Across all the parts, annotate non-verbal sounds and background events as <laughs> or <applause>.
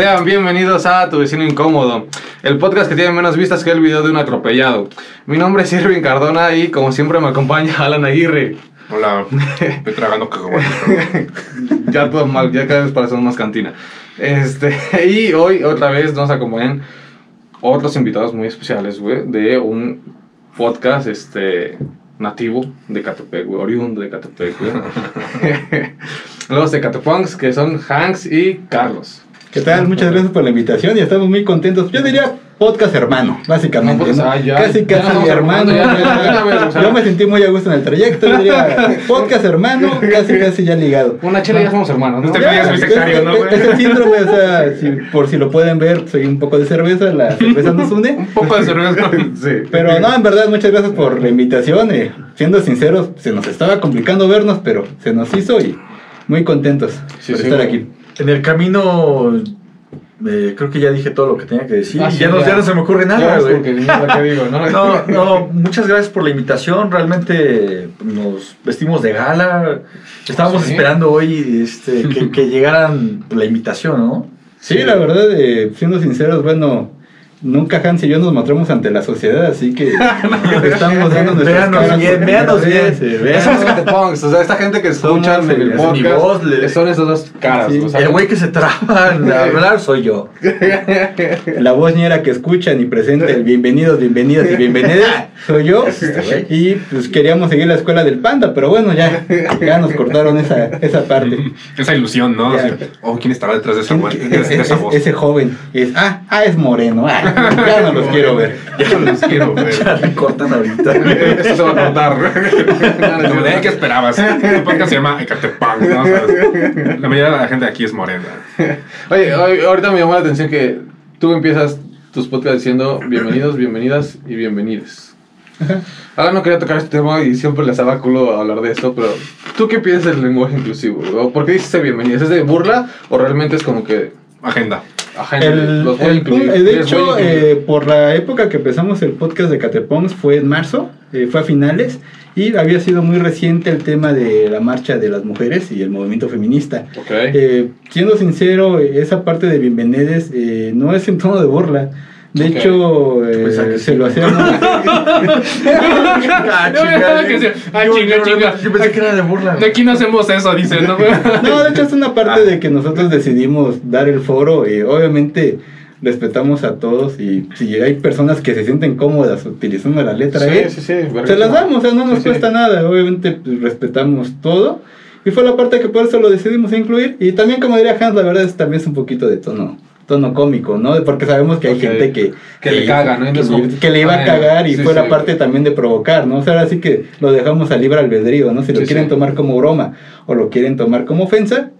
Sean bienvenidos a Tu Vecino Incómodo, el podcast que tiene menos vistas que el video de un atropellado. Mi nombre es Irving Cardona y como siempre me acompaña Alan Aguirre. Hola, <laughs> estoy tragando ya todo mal, ya cada vez parecemos más cantina. Este, <laughs> y hoy otra vez nos acompañan otros invitados muy especiales, güey, de un podcast, este, nativo de Catepec, güey, oriundo de Catepec, güey. <laughs> Los de Catepunks, que son Hanks y Carlos. ¿Qué tal? Muchas <laughs> gracias por la invitación y estamos muy contentos. Yo diría podcast hermano, básicamente. No, pues, ¿no? ah, ya. casi, Ya casi hermano. ya. Yo me sentí muy a gusto en el trayecto. Yo diría podcast hermano, casi, casi ya ligado. Una chela ya somos hermanos, ¿no? Este Ya, güey es muy es- sectario, ¿no, es- güey? Es el síndrome, o sea, si- por si lo pueden ver, soy un poco de cerveza, la cerveza nos une. Un poco de cerveza. <laughs> Sí. Pero no, en verdad, muchas gracias por la invitación. eh. Siendo sinceros, se nos estaba complicando vernos, pero se nos hizo y muy contentos Sí, por sí, estar güey. aquí. En el camino, eh, creo que ya dije todo lo que tenía que decir. Ah, y sí, ya, no, ya. ya no se me ocurre nada, güey. <laughs> No, No, no, muchas gracias por la invitación. Realmente nos vestimos de gala. Estábamos Sí. esperando hoy este, que, <laughs> que llegaran la invitación, ¿no? Sí, la verdad, eh, siendo sinceros, bueno, nunca Hans y yo nos mostramos ante la sociedad, así que <laughs> estamos dando nuestras Véanos caras bien, véanos bien. eh, Esos véanos. Catepunks, o sea, esta gente que escuchan en el es mi podcast, voz, le- son esas dos caras. Sí. o sea, El güey que se traba al <laughs> hablar soy yo. <laughs> La voz ñera que escuchan y presenta el bienvenidos, bienvenidas y bienvenidas soy yo. Y pues queríamos seguir la escuela del panda, pero bueno, ya, ya nos cortaron esa, esa parte. Esa ilusión, ¿no? Ya. Así, oh, ¿quién estará detrás de esa, de, de es- es- voz? ese joven es, ah, ah, es moreno, ah, ya no los quiero ver. Ya no los quiero <laughs> ver. Ya me cortan ahorita. <laughs> Esto se va a cortar. <laughs> De, ¿Qué esperabas? El podcast se llama Ecatepec, ¿no? O sea, la mayoría de la gente aquí es morena. Oye, ahorita me llamó la atención que tú empiezas tus podcasts diciendo bienvenidos, bienvenidas y bienvenides. Ahora no quería tocar este tema y siempre les daba culo hablar de esto, pero ¿tú qué piensas del lenguaje inclusivo? ¿O ¿Por qué dices bienvenidas? ¿Es de burla o realmente es como que Agenda. Ajá, El, los voy a el incluir? pun- eh, de hecho, a incluir? eh, por la época que empezamos el podcast de Catepongs fue en marzo, eh, fue a finales, y había sido muy reciente el tema de la marcha de las mujeres y el movimiento feminista. Ok. Eh, siendo sincero, eh, esa parte de bienvenides eh, no es en tono de burla. De hecho, eh, se lo hacíamos. Ah, ah, yo- pensé que era de burla. De aquí no hacemos eso, dicen, ¿no? No, de hecho es una parte de que nosotros decidimos dar el foro y obviamente respetamos a todos y si hay personas que se sienten cómodas utilizando la letra E, sí, sí. se las damos, o sea, no nos cuesta nada, obviamente pues, respetamos todo y fue la parte que por eso lo decidimos incluir y también como diría Hans, la verdad es también es un poquito de tono tono cómico, ¿no? Porque sabemos que hay gente que, Que le caga, ¿no? Que, le- como- que le iba a Ah, cagar y sí, fue sí. la parte también de provocar, ¿no? O sea, ahora sí que lo dejamos a libre albedrío, ¿no? Si lo Sí, quieren tomar como broma o lo quieren tomar como ofensa,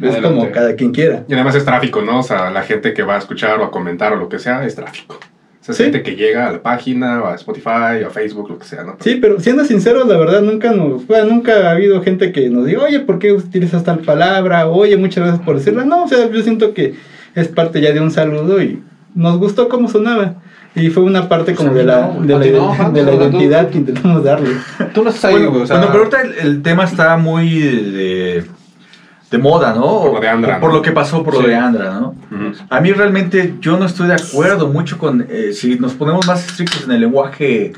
es Adelante. como cada quien quiera. Y además es tráfico, ¿no? O sea, la gente que va a escuchar o a comentar o lo que sea es tráfico. O sea, gente que llega a la página, o a Spotify, o a Facebook, lo que sea, ¿no? Sí, pero siendo sinceros, la verdad, nunca nos, bueno, nunca ha habido gente que nos diga, oye, ¿por qué utilizas tal palabra? Oye, muchas gracias por decirla. No, o sea, yo siento que es parte ya de un saludo y nos gustó cómo sonaba. Y fue una parte como de la, no, de la, de identidad que intentamos darle. Tú no estás ahí, Bueno, güey, o sea... bueno, pero ahorita el, el tema está muy de, de moda, ¿no? Por lo de Andra, Por ¿no? lo que pasó por lo de Andra, ¿no? A mí realmente yo no estoy de acuerdo mucho con eh, si nos ponemos más estrictos en el lenguaje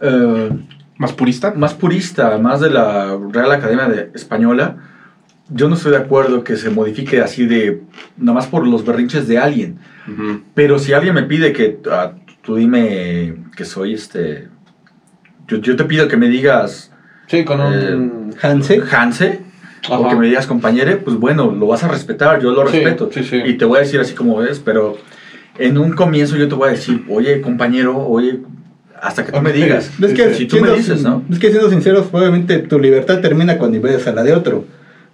eh, ¿Más purista? más purista, más de la Real Academia de Española. Yo no estoy de acuerdo que se modifique así de nada más por los berrinches de alguien. Pero si alguien me pide que ah, tú dime que soy este yo, yo te pido que me digas Sí, con un... Hanse, Hanse o que me digas compañere, pues bueno, lo vas a respetar, yo lo Sí, respeto. sí, sí. Y te voy a decir así como es, pero en un comienzo yo te voy a decir, oye compañero, oye, hasta que tú me digas. es que, si tú me siendo- dices, ¿no? es que siendo sinceros, obviamente tu libertad termina cuando invades a la de otro.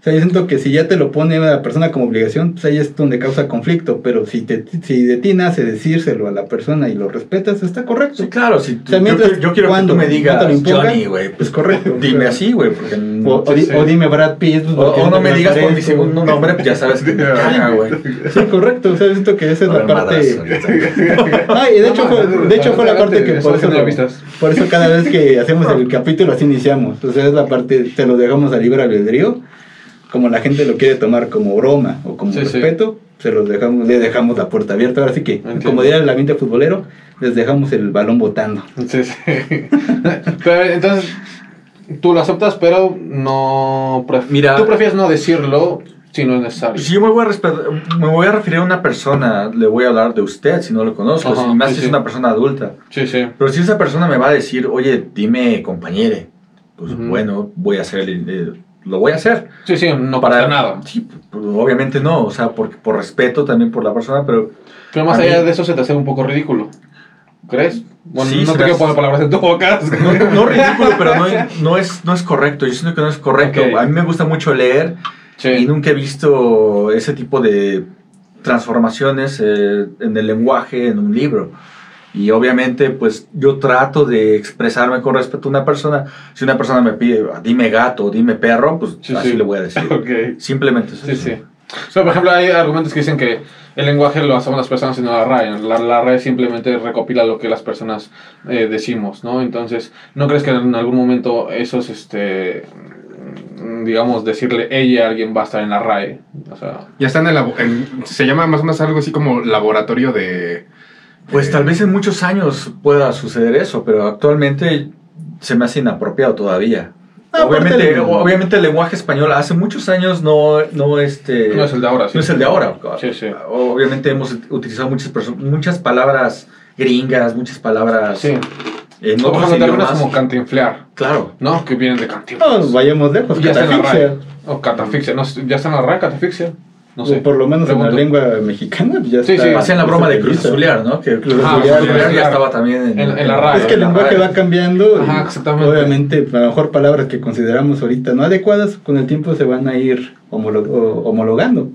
O sea, yo siento que si ya te lo pone la persona como obligación, pues ahí es donde causa conflicto. Pero si, te, si de ti nace decírselo a la persona y lo respetas, está correcto. Sí, claro, si tú- O sea, yo, mientras- quiero- yo quiero que cuando tú me te digas impongan, Johnny, güey, pues es correcto. Dime así, güey, porque no, O, o di- sí. o dime Brad Pitt. pues, o- no me te digas por mi segundo nombre, pues ya sabes que me caga, güey. Sí, correcto. O sea, siento que esa es la parte. madrazo. Ah, y de hecho, no, fue, no, de hecho fue la parte que por eso, por eso cada vez que <laughs> hacemos el capítulo así iniciamos. O sea, es la parte, te lo dejamos a libre albedrío. Como la gente lo quiere tomar como broma o como Sí, sí. respeto, se los dejamos, le dejamos la puerta abierta. Ahora sí que, Entiendo. como diría el ambiente futbolero, les dejamos el balón botando. Sí, sí. <laughs> pero entonces, tú lo aceptas, pero no. pref- Mira- Tú prefieres no decirlo si no es necesario. Si yo me voy, a me voy a referir a una persona, le voy a hablar de usted si no lo conozco, Ajá, si más sí, si sí. es una persona adulta. Sí, sí. Pero si esa persona me va a decir, oye, dime compañere, pues bueno, voy a hacer, el- el- lo voy a hacer. Sí, sí, no pasa nada. Sí, pues, obviamente no, o sea, por, por respeto también por la persona, pero Pero más allá mí- de eso se te hace un poco ridículo. ¿Crees? Bueno, Sí, no te quiero poner palabras en tu boca. <laughs> no, no ridículo, pero no, no, es, no es correcto. Yo siento que no es correcto. A mí me gusta mucho leer y nunca he visto ese tipo de transformaciones eh, en el lenguaje en un libro. Y obviamente, pues yo trato de expresarme con respeto a una persona. Si una persona me pide, dime gato, dime perro, pues Sí, así sí. le voy a decir. <laughs> Simplemente eso. Sí, sí. O sea, por ejemplo, hay argumentos que dicen que el lenguaje lo hacemos las personas y no la RAE. La, la RAE simplemente recopila lo que las personas eh, decimos, ¿no? Entonces, ¿no crees que en algún momento esos, este, digamos, decirle ella a alguien va a estar en la RAE? O sea, Ya está en el en- se llama más o menos algo así como laboratorio de... Pues eh, tal vez en muchos años pueda suceder eso, pero actualmente se me hace inapropiado todavía. Ah, obviamente, el- obviamente el lenguaje español hace muchos años no, no, este, no es el de ahora, sí. no es el de ahora. Sí, sí. Obviamente hemos utilizado muchas, muchas palabras gringas, muchas palabras Sí. en O, por otros ejemplo, términos idiomas. como cantinflear, Claro. ¿no? Que vienen de cantinflas. No, vayamos lejos, ya catafixia. O catafixia. No, sé, ¿Ya está en la RAE catafixia? No sé. O por lo menos en la lengua mexicana pues ya Sí, está. sí. Hacían la broma de Cruz está Azulear, ¿no? Que Cruz Ah, ya estaba también en, En- en la RAE. Es que el lenguaje va cambiando. y Ajá, exactamente. Obviamente, a lo mejor palabras que consideramos ahorita no adecuadas, con el tiempo se van a ir homolo- o- homologando.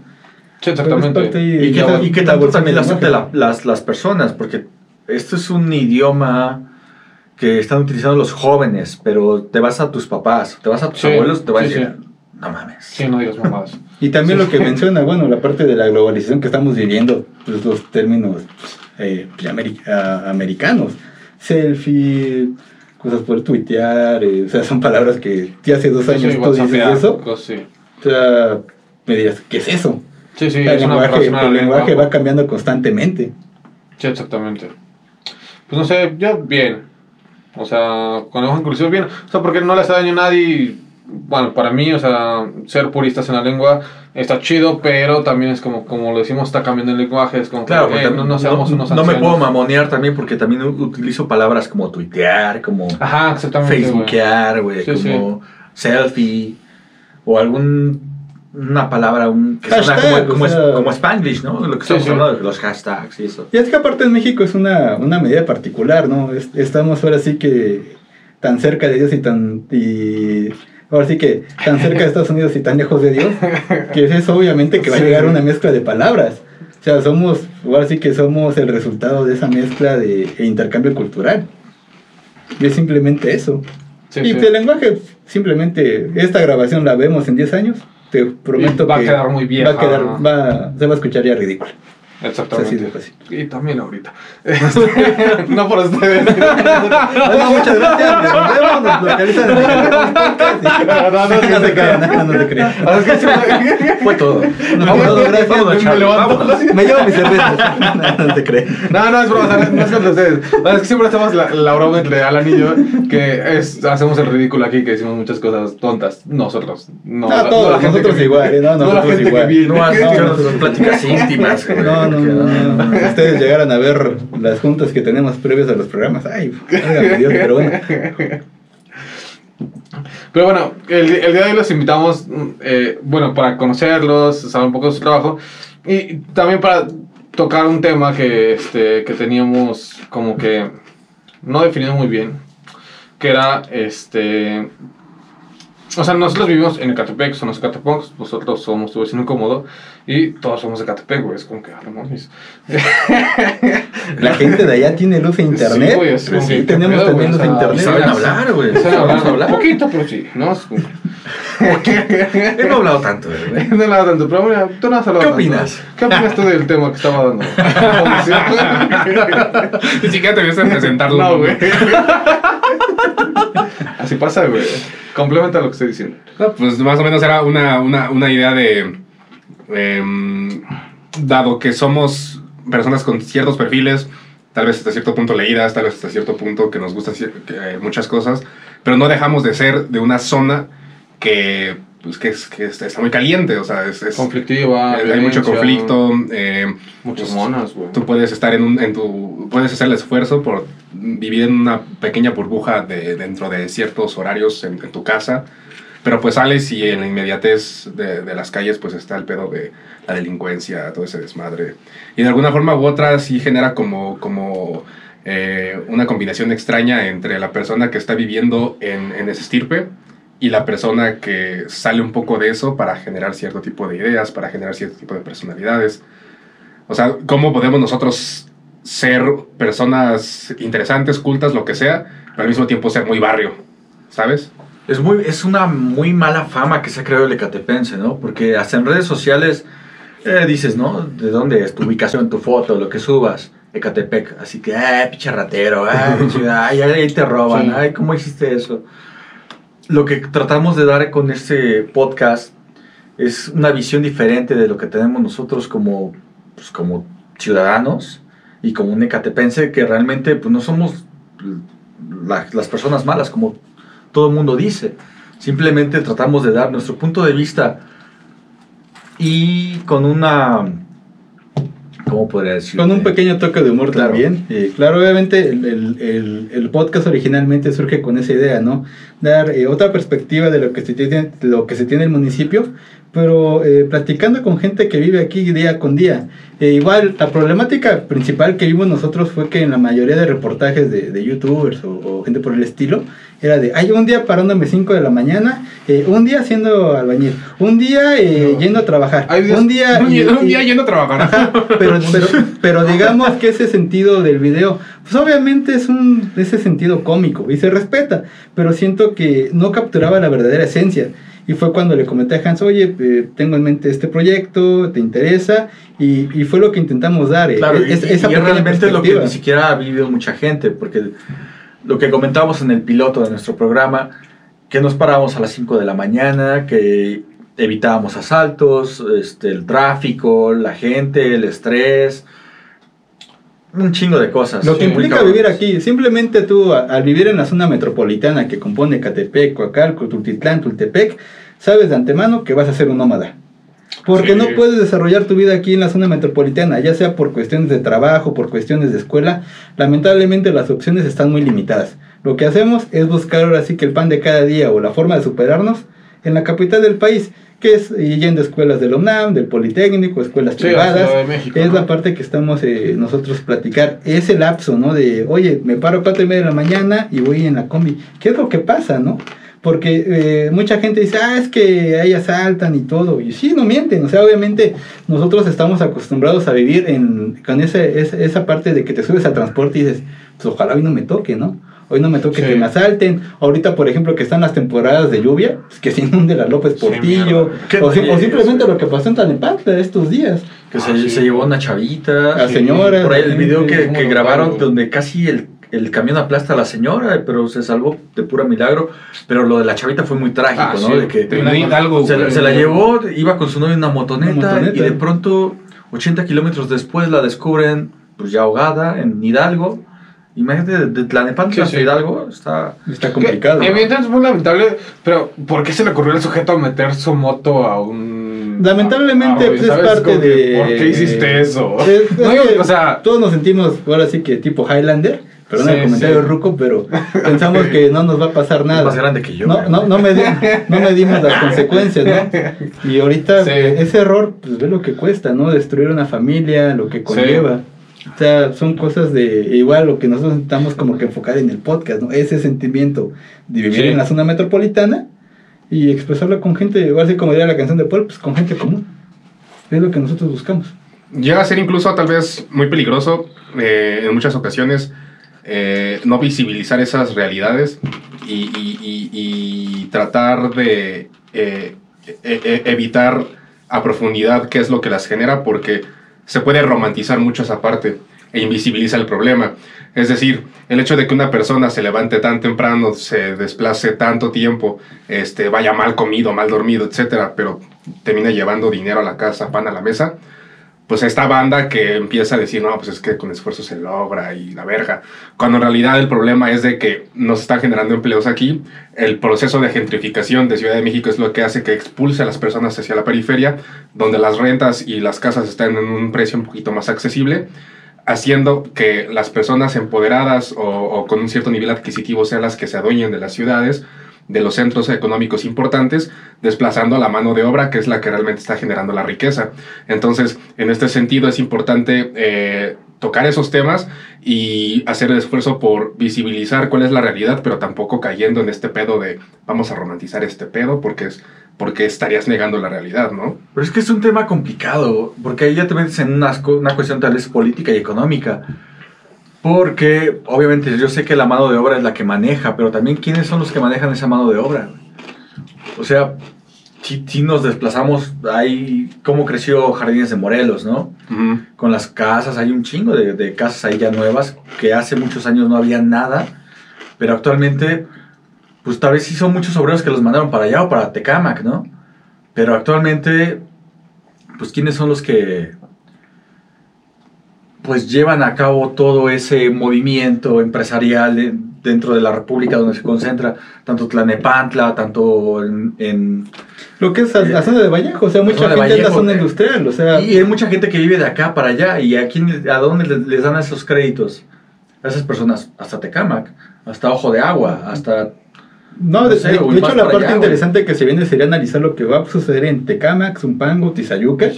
Sí, exactamente. Y que, y la tanto evolución también lenguaje. la- las, las personas, porque esto es un idioma que están utilizando los jóvenes, pero te vas a tus papás, te vas a tus Sí, abuelos, te van a sí, decir, no mames. Sí, no digas mamadas. <laughs> Y también Sí. lo que menciona, bueno, la parte de la globalización que estamos viviendo, pues los términos eh, pues, americanos, selfie, cosas por tuitear, eh, o sea, son palabras que ya hace dos años Sí, tú dices eso, sí. o sea, me dirías, ¿qué es eso? Sí, sí, el es una lenguaje, el lengua. lenguaje va cambiando constantemente. Sí, exactamente. Pues no sé, yo bien. O sea, con lenguaje inclusivo bien. O sea, porque no le hace daño a nadie. Bueno, para mí, o sea, ser puristas en la lengua está chido, pero también es como, como lo decimos, está cambiando el lenguaje. Es como que, Claro, eh, porque no, no seamos unos no me ancianos. puedo mamonear también porque también utilizo palabras como tuitear, como Ajá, exactamente. facebookear, güey, Sí, como selfie, o algún una palabra un, que suena como, como, o es- como Spanglish, ¿no? Lo que estamos sí. hablando de los hashtags y eso. Y es que aparte en México es una, una medida particular, ¿no? Es- estamos ahora sí que tan cerca de Dios y tan... Y ahora sí que tan cerca de Estados Unidos y tan lejos de Dios, que es obviamente que va a llegar una mezcla de palabras. O sea, somos, ahora sí que somos el resultado de esa mezcla de e intercambio cultural. Y es simplemente eso. Sí, y sí. el lenguaje, simplemente, esta grabación la vemos en 10 años, te prometo Y va a que quedar muy vieja. Va a quedar, va, se va a escuchar ya ridículo. Exactamente. Así. Y también ahorita. <laughs> no por ustedes. <laughs> Bueno, muchas gracias. Nos vemos. Nos localizan en el podcast. No, <laughs> Fue todo. Me llevo mis cervezas. No, no te crean. No, no es broma, no es contra ustedes. No, es que siempre hacemos la, la broma entre Alan y yo, que es, hacemos el ridículo aquí, que decimos muchas cosas tontas. Nosotros. No, No, la- todos, la gente nosotros que- igual. No, la nosotros igual. No No, no, pláticas íntimas. No, no, Que no, no, no. <laughs> Ustedes llegaran a ver las juntas que tenemos previas a los programas. Ay, Dios, pero bueno. Pero bueno, el, el día de hoy los invitamos, mm, eh, bueno, para conocerlos, saber un poco de su trabajo y también para tocar un tema que, este, que teníamos como que no definido muy bien, que era, este, o sea, nosotros vivimos en Ecatepec, son los Ecatepongs, nosotros somos tu vecino incómodo y todos somos de Ecatepec, güey, es como que, ah, no mames. La gente de allá tiene luz e internet. Sí, güey, es como Sí, que, ¿qué tenemos pedo, también luz e internet. saben hablar, güey. Saben hablar, hablar. poquito, pero sí, ¿no? Es como- <laughs> He no hablado tanto, güey. <laughs> No nada tanto, pero mira, tú no has hablado ¿Qué tanto. opinas? ¿Qué opinas tú del tema que estaba dando? <laughs> Ni siquiera te viste presentarlo. no, güey. Así pasa, güey. Complementa lo que estoy diciendo. No, pues más o menos era una, una, una idea de. Em, dado que somos personas con ciertos perfiles, tal vez hasta cierto punto leídas, tal vez hasta cierto punto que nos gustan eh, muchas cosas, pero no dejamos de ser de una zona que, pues, que, es- que está muy caliente, o sea, es, es- Conflictiva. eh, hay mucho conflicto. eh, Muchas pues, monas, güey. Tú puedes estar en, un, en tu. Puedes hacer el esfuerzo por vivir en una pequeña burbuja de, dentro de ciertos horarios en, en tu casa. Pero pues sales y en la inmediatez de, de las calles pues está el pedo de la delincuencia, todo ese desmadre. Y de alguna forma u otra sí genera como, como eh, una combinación extraña entre la persona que está viviendo en, en ese estirpe y la persona que sale un poco de eso para generar cierto tipo de ideas, para generar cierto tipo de personalidades. O sea, ¿cómo podemos nosotros ser personas interesantes, cultas, lo que sea, pero al mismo tiempo ser muy barrio? ¿Sabes? Es, muy, es una muy mala fama que se ha creado el ecatepense, ¿no? Porque hasta en redes sociales eh, dices, ¿no? ¿De dónde es tu ubicación, tu foto, lo que subas? Ecatepec. Así que, ay, pinche ratero, ay, <laughs> ay, ay, ahí te roban, Sí. ay, ¿cómo hiciste eso? Lo que tratamos de dar con este podcast es una visión diferente de lo que tenemos nosotros como, pues, como ciudadanos y como un ecatepense que realmente pues, no somos la- las personas malas como todo el mundo dice. Simplemente tratamos de dar nuestro punto de vista y con una... ¿Cómo podría decir? Con un pequeño toque de humor Claro. también. Eh, claro, obviamente el, el- el- el podcast originalmente surge con esa idea, ¿no? Dar eh, otra perspectiva de lo que se tiene, lo que se tiene en el municipio, pero eh, platicando con gente que vive aquí día con día. Eh, igual, la problemática principal que vimos nosotros fue que en la mayoría de reportajes de, de youtubers o, o gente por el estilo, era de, hay un día parándome 5 de la mañana, eh, un día haciendo albañil, un día eh, No. yendo a trabajar, días- un día... <laughs> Un, día yendo a trabajar. Ajá, pero, <laughs> pero, pero digamos que ese sentido del video, pues obviamente es un ese sentido cómico y se respeta, pero siento que no capturaba la verdadera esencia. Y fue cuando le comenté a Hans, oye, eh, tengo en mente este proyecto, ¿te interesa? Y, y fue lo que intentamos dar. eh, Claro, y, es- y- y es pequeña realmente lo que ni siquiera ha vivido mucha gente, porque lo que comentábamos en el piloto de nuestro programa, que nos parábamos a las 5 de la mañana, que evitábamos asaltos, este, el tráfico, la gente, el estrés, un chingo de cosas. Lo que implica vivir aquí, simplemente tú a- al vivir en la zona metropolitana que compone Catepec, Coacalco, Tultitlán, Tultepec, sabes de antemano que vas a ser un nómada. Porque Sí. no puedes desarrollar tu vida aquí en la zona metropolitana, ya sea por cuestiones de trabajo, por cuestiones de escuela. Lamentablemente las opciones están muy limitadas. Lo que hacemos es buscar ahora sí que el pan de cada día o la forma de superarnos en la capital del país, que es eh, yendo a escuelas de la UNAM, del Politécnico, escuelas Sí, privadas. Ciudad de México, Es ¿no? la parte que estamos eh, nosotros platicar. Ese lapso, ¿no? De, oye, me paro a cuatro y media de la mañana y voy en la combi. ¿Qué es lo que pasa, no? Porque eh, mucha gente dice, ah, es que ahí asaltan y todo. Y sí, no mienten. O sea, obviamente nosotros estamos acostumbrados a vivir en, con ese, esa, esa parte de que te subes al transporte y dices, pues ojalá hoy no me toque, ¿no? Hoy no me toque Sí. que me asalten. Ahorita, por ejemplo, que están las temporadas de lluvia, pues, que se inunde la López Sí, Portillo. Qué o, si- o simplemente sí. lo que pasó en Tanepantla estos días. Que se, Ah, sí. se llevó una chavita. La sí. señora, Por ahí la el video que, ¿cómo que grabaron pago? donde casi el, el camión aplasta a la señora, pero se salvó de pura milagro. Pero lo de la chavita fue muy trágico, Ah, ¿no? sí. De que en Hidalgo, se, güey. se la llevó, iba con su novio en una motoneta, Una motoneta. y de pronto, 80 kilómetros después, la descubren pues ya ahogada en Hidalgo. Imagínate, de, de Tlanepantla Sí, sí. Hidalgo, está... Está complicado. Evidentemente es muy lamentable, pero ¿por qué se le ocurrió al sujeto a meter su moto a un. Lamentablemente, a- a- pues, es parte que, de- ¿Por qué hiciste eso? <laughs> Es- es No, que o sea, todos nos sentimos ahora sí que tipo Highlander, perdón Sí, el comentario sí. ruco, pero <laughs> pensamos que no nos va a pasar Es nada. más grande que yo. no, no, no, medi- <laughs> no medimos las consecuencias, ¿no? Y ahorita Sí. ese error, pues ve lo que cuesta, ¿no? Destruir una familia, lo que conlleva. O sea, son cosas de igual lo que nosotros intentamos como que enfocar en el podcast, ¿no? Ese sentimiento de vivir Sí. en la zona metropolitana y expresarlo con gente, igual así como diría la canción de Paul, pues con gente común. Es lo que nosotros buscamos. Llega a ser incluso tal vez muy peligroso eh, en muchas ocasiones eh, no visibilizar esas realidades y, y- y- y tratar de eh, e- e- evitar a profundidad qué es lo que las genera porque se puede romantizar mucho esa parte. e invisibiliza el problema. Es decir, el hecho de que una persona se levante tan temprano, se desplace tanto tiempo, este, vaya mal comido, mal dormido, etcétera, pero termina llevando dinero a la casa, pan a la mesa, pues esta banda que empieza a decir, no, pues es que con esfuerzo se logra y la verga. Cuando en realidad el problema es de que no se están generando empleos aquí. El proceso de gentrificación de Ciudad de México es lo que hace que expulse a las personas hacia la periferia, donde las rentas y las casas están en un precio un poquito más accesible, haciendo que las personas empoderadas o, o con un cierto nivel adquisitivo sean las que se adueñen de las ciudades de los centros económicos importantes, desplazando a la mano de obra, que es la que realmente está generando la riqueza. Entonces, en este sentido, es importante eh, tocar esos temas y hacer el esfuerzo por visibilizar cuál es la realidad, pero tampoco cayendo en este pedo de vamos a romantizar este pedo porque es porque estarías negando la realidad, ¿no? Pero es que es un tema complicado, porque ahí ya te metes en una, una cuestión tal vez política y económica. Porque obviamente yo sé que la mano de obra es la que maneja, pero también quiénes son los que manejan esa mano de obra. O sea, si, si nos desplazamos, ahí cómo creció Jardines de Morelos, ¿no? Con las casas, hay un chingo de, de casas ahí ya nuevas, que hace muchos años no había nada, pero actualmente, pues tal vez sí son muchos obreros que los mandaron para allá o para Tecámac, ¿no? Pero actualmente, pues quiénes son los que pues llevan a cabo todo ese movimiento empresarial de- dentro de la República donde se concentra tanto Tlanepantla, tanto en, en- Lo que es la, la zona de Vallejo, o sea, mucha gente es la zona eh. industrial, o sea, y hay mucha gente que vive de acá para allá y a quién a dónde les, les dan esos créditos a esas personas hasta Tecámac, hasta Ojo de Agua, hasta no, de, hecho la parte allá, interesante que se viene sería analizar lo que va a suceder en Tecámac, Zumpango, Tizayuca,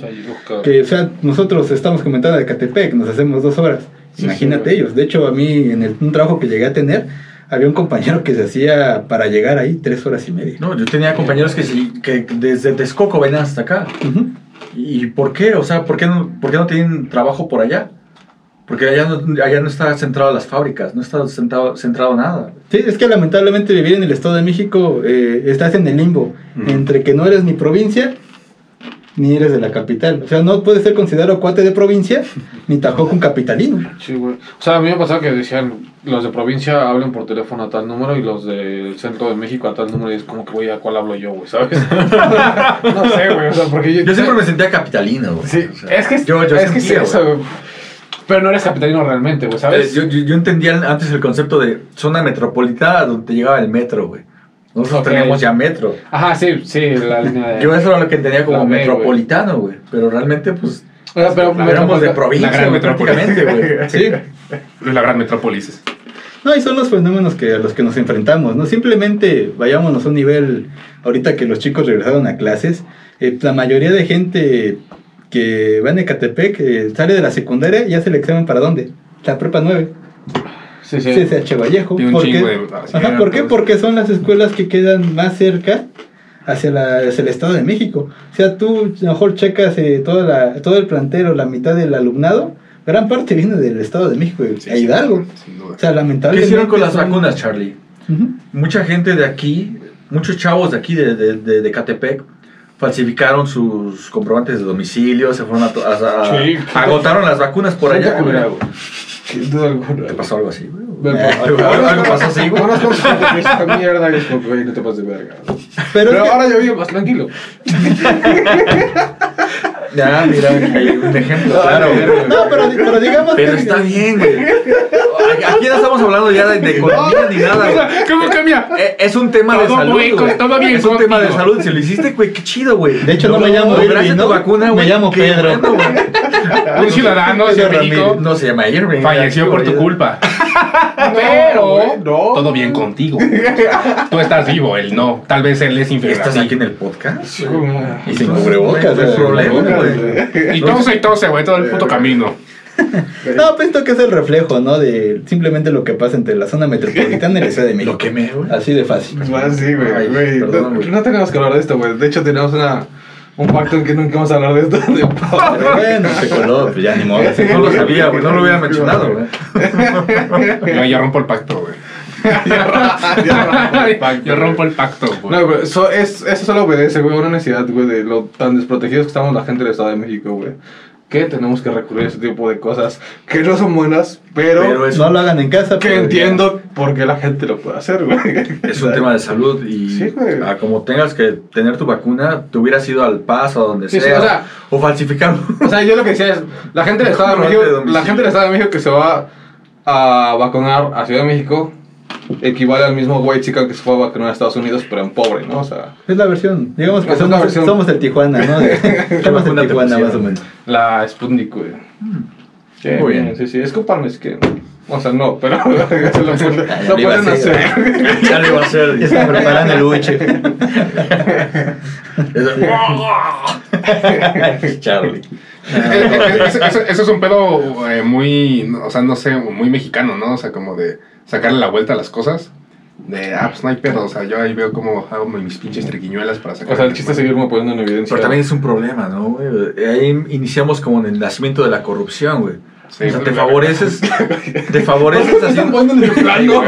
que o sea, nosotros estamos comentando de Catepec, nos hacemos dos horas, Sí, imagínate sí, ellos, de hecho a mí en el, un trabajo que llegué a tener, había un compañero que se hacía para llegar ahí tres horas y media. no, yo tenía compañeros que, sí- que desde Texcoco venían hasta acá. ¿Y por qué? O sea, ¿por qué no, por qué no tienen trabajo por allá? Porque allá no, allá no está centrado las fábricas, no está centrado, centrado nada. Sí, es que lamentablemente vivir en el Estado de México eh, estás en el limbo entre que no eres ni provincia ni eres de la capital. O sea, no puedes ser considerado cuate de provincia ni tampoco un capitalino. Sí, güey. O sea, a mí me pasaba que decían, los de provincia hablan por teléfono a tal número y los del centro de México a tal número y es como que, güey, ¿a cuál hablo yo, güey? ¿Sabes? <laughs> no sé, güey, o sea, porque yo... Yo siempre me sentía capitalino, güey. Sí, O sea, es que, yo, yo es, que es eso, güey. Pero no eres capitalino realmente, güey, Eh, ¿sabes? Yo, yo, yo entendía antes el concepto de zona metropolitana donde te llegaba el metro, güey. Nosotros Ok. teníamos ya metro. Ajá, sí, sí, la línea de... Yo eso era lo que entendía como B, metropolitano, güey. Pero realmente, pues, O sea, pero éramos de provincia, la gran prácticamente, güey. Sí. La gran metrópolis. No, y son los fenómenos que, a los que nos enfrentamos, ¿no? Simplemente vayámonos a un nivel, ahorita que los chicos regresaron a clases, eh, la mayoría de gente que va en Ecatepec eh, sale de la secundaria y hace el examen para dónde? La prepa 9. Sí, sí. CCH Vallejo. Tiene un ¿Por qué? de Ajá, ¿Por qué? aciertos. Porque son las escuelas que quedan más cerca hacia, la, hacia el Estado de México. O sea, tú a lo mejor checas eh, toda la, todo el plantero, la mitad del alumnado, gran parte viene del Estado de México, de Sí, a Hidalgo. sin duda. O sea, ¿Qué lamentablemente. hicieron con las son- vacunas, Charlie? Mucha gente de aquí, muchos chavos de aquí, de, de, de, de Catepec, falsificaron sus comprobantes de domicilio, se fueron a... a- a- Sí. agotaron las vacunas por allá. Sin duda alguna. ¿Te pasó algo así, güey? <laughs> Algo- pasó así, güey. Conozco gente que esta mierda es como güey, no te pases de verga. Pero, ahora yo vivo más tranquilo. <laughs> Ya, mira, hay un ejemplo, claro. güey. No, pero, pero digamos Pero que- está bien, güey. Aquí no estamos hablando ya de, de economía ni nada, güey. ¿Cómo cambia? Eh, Es un tema de salud. bien, güey. todo bien es un tema de salud. Si lo hiciste, güey, qué chido, güey. De hecho, no me llamo Irving, ¿no? vacuna, Me llamo Pedro. bueno, güey. Un ciudadano científico Ramírez. No se llama Irving. falleció por tu culpa. <laughs> Pero, no. Todo bien contigo. Tú estás vivo, él no. Tal vez él es inferior a ¿Estás aquí en el podcast? Y sin cubrebocas, No hay eh, problema, cubrebocas, güey. Y tose y tose, güey, todo el puto camino. No, pues esto que es el reflejo, ¿no? De simplemente lo que pasa entre la zona metropolitana y la Ciudad de México. Lo quemé, güey. Así de fácil. Más sí, güey. No, no tenemos que hablar de esto, güey. De hecho, tenemos una, un pacto en que nunca vamos a hablar de esto. <laughs> De bueno, se coló, pues ya ni modo. <laughs> No lo sabía, güey. No lo hubiera mencionado, güey. <laughs> Yo ya rompo el pacto, güey. Yo rompo el pacto, güey. No, güey, eso, es, eso solo obedece, güey, a una necesidad, güey, de lo tan desprotegidos que estamos la gente del Estado de México, güey. que tenemos que recurrir a ese tipo de cosas que no son buenas, pero, Pero es, No lo hagan en casa. que entiendo por qué la gente lo puede hacer, güey. es un tema de salud y Sí, güey. a como tengas que tener tu vacuna, te hubieras ido al paso, a donde Sí, sí, sea, o sea- o falsificar. O sea, yo lo que decía es, la gente del Estado de <laughs> México, de la gente del Estado de México que se va a vacunar a Ciudad de México equivale al mismo white chica que se fue a vacunar a Estados Unidos, pero en pobre, ¿no? O sea, Es la versión. Digamos que somos, versión. somos el Tijuana, ¿no? <laughs> somos el Tijuana, más o menos. la Sputnik, güey. Sí, Muy bien. Sí, sí, es culparme, es que... O sea, no, pero <laughs> se lo, pueden- lo ya lo iba a pueden hacer. hacer. ya le va a hacer. Están preparando el uche. <laughs> <laughs> Charlie. Eso, eso- eso es un pedo eh, muy, o sea, no sé, muy mexicano, ¿no? O sea, como de sacarle la vuelta a las cosas. De, ah, pues no hay pedo, o sea, yo ahí veo cómo hago mis pinches triquiñuelas para sacar. O sea, el chiste es seguirme poniendo en evidencia. Pero también es un problema, ¿no, güey? Ahí iniciamos como en el nacimiento de la corrupción, güey. Sí, o sea, te güey. favoreces, te ¿Por qué favoreces me están poniendo en el plano?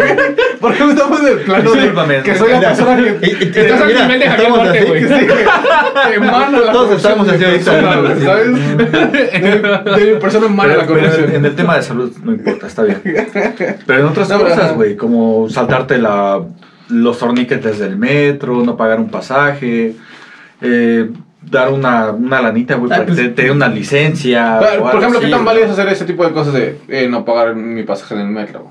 ¿Por qué me están poniendo en el plano Discúlpame. que soy la persona que... Estás al nivel de Javier Duarte, güey. <laughs> Todos estamos así ahorita. ¿sabes? <laughs> De, mi persona emana la corrupción. en el tema de salud no importa, está bien. Pero en otras cosas, güey, como saltarte la, los torniquetes del metro, no pagar un pasaje, eh, dar una, una lanita, güey, para pues- que te, te dé una licencia. Pero, Por ejemplo, ¿qué tan güey. válido es hacer ese tipo de cosas de eh, no pagar mi pasaje en el metro?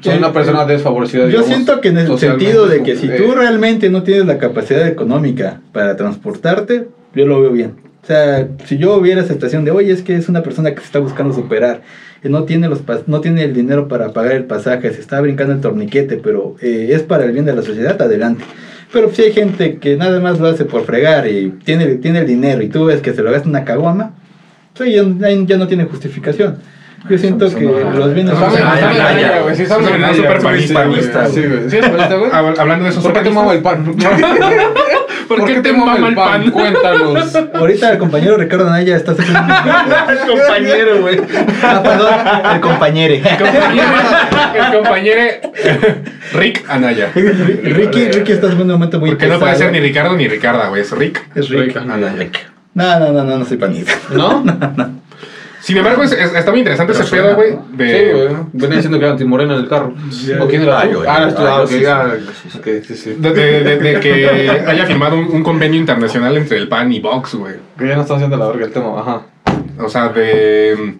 Soy Eh, una persona desfavorecida. Yo digamos, siento que en el sentido de que si eh, tú realmente no tienes la capacidad económica para transportarte, yo lo veo bien. O sea, si yo hubiera aceptación de, oye, es que es una persona que se está buscando superar, y no tiene, los no tiene el dinero para pagar el pasaje, se está brincando el torniquete, pero eh, es para el bien de la sociedad, adelante. Pero si hay gente que nada más lo hace por fregar y tiene, tiene el dinero y tú ves que se lo gasta una caguama, pues ya, ya- no tiene justificación. Yo siento que no- los en en güey. Sí, en es raya, súper <laughs> Hablando de eso, <laughs> ¿Por qué te mama el pan? ¿Por qué te mama el pan? Cuéntanos. Ahorita el compañero Ricardo Anaya está haciendo <laughs> El compañero, güey. Ah, perdón, el compañero. El compañero Rick Anaya. Ricky, Ricky está haciendo un momento muy Porque no puede ser ni Ricardo ni Ricarda, güey, es Rick. Es Rick. Anaya. No, no, no, no, no soy panista. ¿No? Sin embargo, es- es- está muy interesante ese pedo, güey. De... Sí, güey. Venía diciendo que era antimorena en el carro. ¿O quién era Ah, yo, Ah. Ah, Ah, sí, sí. De, de- de- de que haya firmado un, un convenio internacional entre el PAN y Vox, güey. Que ya no está haciendo la verga el tema, ajá. O sea, de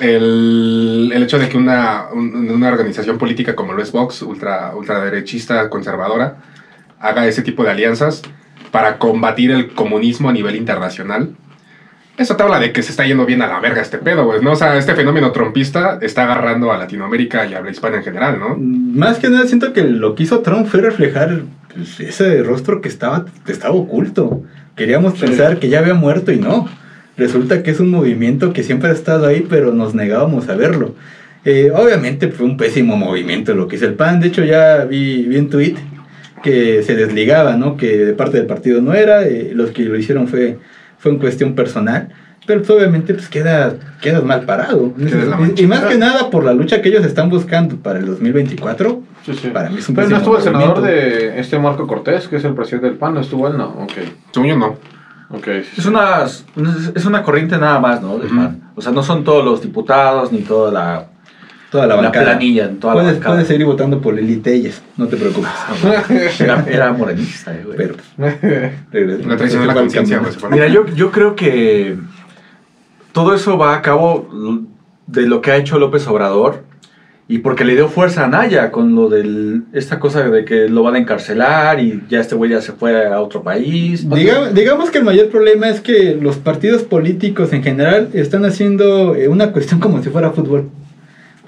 el, el hecho de que una, un- una organización política como lo es Vox, ultra, ultraderechista, conservadora, haga ese tipo de alianzas para combatir el comunismo a nivel internacional. Eso te habla de que se está yendo bien a la verga este pedo, güey, ¿no? O sea, este fenómeno trompista está agarrando a Latinoamérica y a habla hispana en general, ¿no? Más que nada siento que lo que hizo Trump fue reflejar pues, ese rostro que estaba, estaba oculto. Queríamos Sí. pensar que ya había muerto y no. Resulta que es un movimiento que siempre ha estado ahí, pero nos negábamos a verlo. Eh, obviamente fue un pésimo movimiento lo que hizo el PAN. De hecho, ya vi, vi un tweet que se desligaba, ¿no? Que de parte del partido no era. eh, los que lo hicieron fue, fue en cuestión personal. Pero pues, obviamente pues queda, quedas mal parado. Quedas Y- y, más que nada por la lucha que ellos están buscando para el 2024. Sí, sí. Para mí es un Pero no estuvo el senador de este Marco Cortés, que es el presidente del PAN, ¿no estuvo él? No, ok. Según yo, no. Ok, sí, Es una, es una corriente nada más, ¿no? Del Ujú. PAN. O sea, no son todos los diputados ni toda la, Toda la la bancada. planilla, toda la Puedes, bancada. puedes seguir votando por Lili Telles, no te preocupes. <laughs> Era, era morenista, eh, güey. Pero, regresa- La traición de la al conciencia. Mira, yo, yo creo que todo eso va a cabo de lo que ha hecho López Obrador y porque le dio fuerza a Naya con lo de esta cosa de que lo van a encarcelar y ya este güey ya se fue a otro país. Diga- digamos que el mayor problema es que los partidos políticos en general están haciendo eh, una cuestión como si fuera fútbol.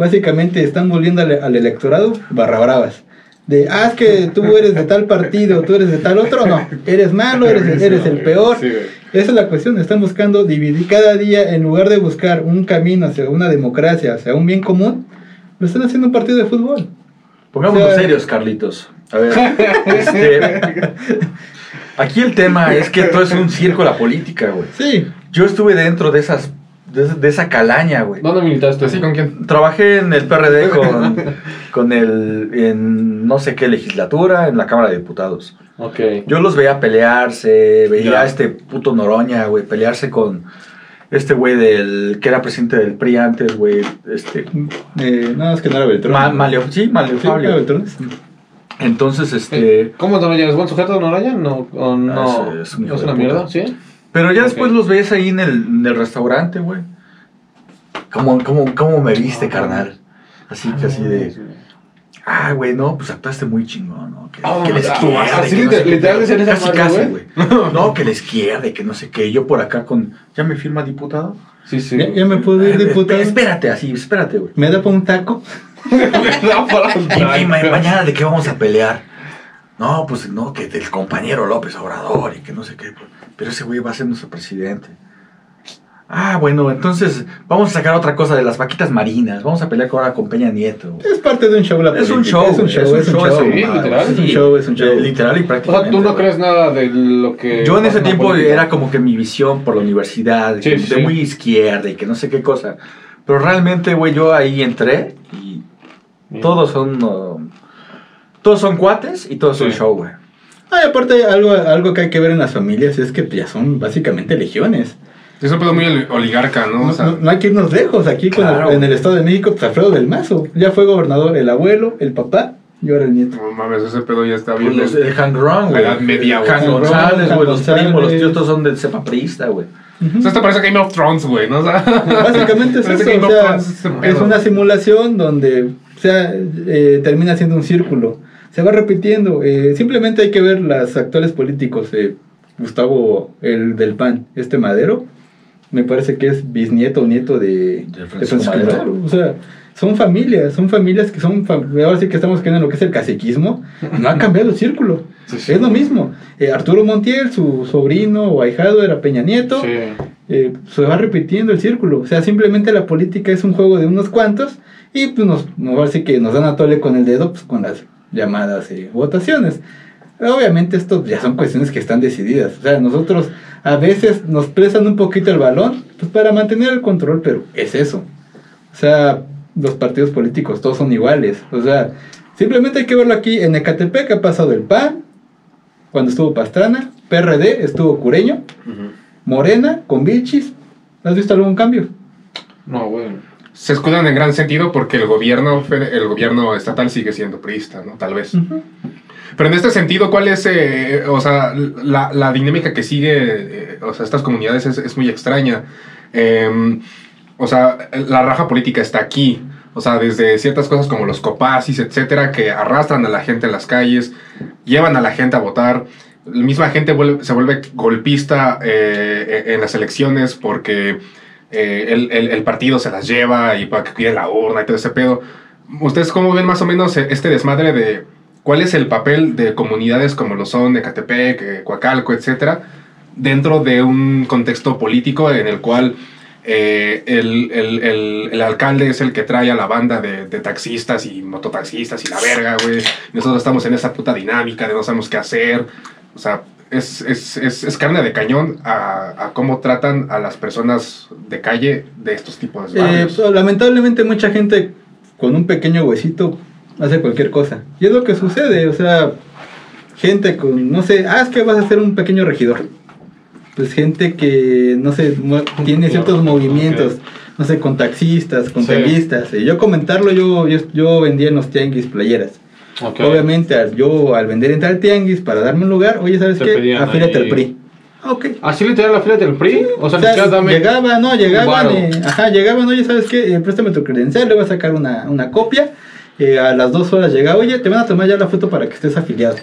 Básicamente están volviendo al, al electorado barra bravas. De, ah, es que tú eres de tal partido, tú eres de tal otro, no. Eres malo, eres, <laughs> eres el peor. Sí. Esa es la cuestión, están buscando dividir cada día, en lugar de buscar un camino hacia una democracia, hacia un bien común, lo están haciendo un partido de fútbol. Pongámonos O sea- serios, Carlitos. A ver, este, aquí el tema es que todo es un circo la política, güey. Sí, Yo estuve dentro de esas de, de esa calaña, güey. ¿Dónde militaste? ¿Así con quién? Trabajé en el PRD <laughs> con, con el, en no sé qué legislatura, en la Cámara de Diputados. Ok. Yo los veía pelearse, veía a este puto Noroña, güey, pelearse con este güey del que era presidente del PRI antes, güey, este Eh, no, es que no era Beltrán. Ma- Maleo, sí, Maleo Sí, Fabio. Beltrán. Entonces, este, ¿Cómo es Noroña? ¿Es buen sujeto Noroña? No, o no. Es- es un hijo ¿Es de una puta. mierda? ¿Sí? Pero ya después los ves ahí en el, en el restaurante, güey. ¿Cómo, cómo, cómo me viste, carnal? Así que así de, ah, güey, no, pues actuaste muy chingón, ¿no? Que, Ah, que la ah, izquierda, así que no literal- decían esa casi, güey. No, <laughs> que la izquierda, y que no sé qué. Yo por acá con, ¿ya me firma diputado? Sí, sí. Ya, ya me puedo ir, Eh, diputado. Espérate, así, espérate, güey. ¿Me da para un taco? <laughs> No, para- Y, y ma- mañana de qué vamos a pelear. No, pues no, que del compañero López Obrador y que no sé qué. pues, Pero ese güey va a ser nuestro presidente. Ah, bueno, entonces vamos a sacar otra cosa de las vaquitas marinas. Vamos a pelear ahora con Peña Nieto. Es parte de un show la Es un show, Es un show, es un show. sí, literal. Es un show, es un show. Eh, Literal y O prácticamente. sea, tú no crees nada de lo que. Yo en ese tiempo política? era como que mi visión por la universidad, Sí, de sí, muy izquierda y que no sé qué cosa. Pero realmente, güey, yo ahí entré y Bien. todos son. uh, todos son cuates y todos son show, güey. Ah, y aparte, algo, algo que hay que ver en las familias es que ya son básicamente legiones. Es un pedo muy oli- oligarca, ¿no? No, O sea, no- no hay que irnos lejos. Aquí con el- Claro. en el Estado de México, pues Alfredo del Mazo. Ya fue gobernador el abuelo, el papá y ahora el nieto. no mames, ese pedo ya está bien. Los de Hank Ron, güey. La Edad Media, güey. González, Los primos, los tíos todos son del cepa priista, güey. O sea, esto parece Game of Thrones, güey, ¿no? O sea, <laughs> Básicamente es eso, Game o sea, Thrones, es una simulación donde o sea, eh, termina siendo un círculo. Se va repitiendo. eh, simplemente hay que ver las actuales políticos. eh, Gustavo, el del PAN, este Madero, me parece que es bisnieto o nieto de, De de Francisco Francisco Madero. O sea, son familias, son familias que son... Ahora sí que estamos quedando en lo que es el caciquismo. No ha cambiado el círculo. <laughs> Sí, sí. Es lo mismo. Eh, Arturo Montiel, su sobrino o ahijado era Peña Nieto Sí. eh, se va repitiendo el círculo. O sea, simplemente la política es un juego de unos cuantos y pues nos, nos parece que nos dan a tole con el dedo pues, con las llamadas eh, votaciones. Obviamente esto ya son cuestiones que están decididas. O sea, nosotros a veces nos prestan un poquito el balón pues, para mantener el control, pero es eso. O sea, los partidos políticos todos son iguales. O sea, simplemente hay que verlo aquí. En Ecatepec ha pasado el PAN, cuando estuvo Pastrana, PRD estuvo Cureño, Morena, con Vilchis. ¿Has visto algún cambio? No, güey. Se escudan en gran sentido porque el gobierno, el gobierno estatal sigue siendo priista, ¿no? Tal vez. Pero en este sentido, ¿cuál es, eh, o sea, la, la dinámica que sigue, eh, o sea, estas comunidades es, es muy extraña? Eh, o sea, la raja política está aquí. O sea, desde ciertas cosas como los copacis, etcétera, que arrastran a la gente en las calles, llevan a la gente a votar. La misma gente vuelve- se vuelve golpista eh, en las elecciones porque eh, el, el- partido se las lleva y para que cuide la urna y todo ese pedo. ¿Ustedes cómo ven más o menos este desmadre de cuál es el papel de comunidades como lo son Ecatepec, eh, Coacalco, etcétera, dentro de un contexto político en el cual eh, el, el- el- el alcalde es el que trae a la banda de, de taxistas y mototaxistas y la verga, güey. Nosotros estamos en esa puta dinámica de no sabemos qué hacer. O sea, es, es, es, es carne de cañón a, a cómo tratan a las personas de calle de estos tipos de Eh, barrios. pues, lamentablemente mucha gente con un pequeño huesito hace cualquier cosa. Y es lo que sucede, o sea, gente con, no sé, ah, es que vas a ser un pequeño regidor. Pues gente que, no sé, tiene ciertos movimientos, no sé, con taxistas, con Sí. Y yo comentarlo, yo, yo, yo vendía en los tianguis playeras. Obviamente, al- yo al vender en tal tianguis para darme un lugar, oye, ¿sabes Te qué? Afílate al PRI. Ok. ¿Así literal la fila del PRI? O sea, O sea, dame- llegaba, no, llegaban, eh, ajá, llegaban, oye, ¿sabes qué? Eh, préstame tu credencial, le voy a sacar una, una copia. Eh, a las dos horas llegaba, oye, te van a tomar ya la foto para que estés afiliado.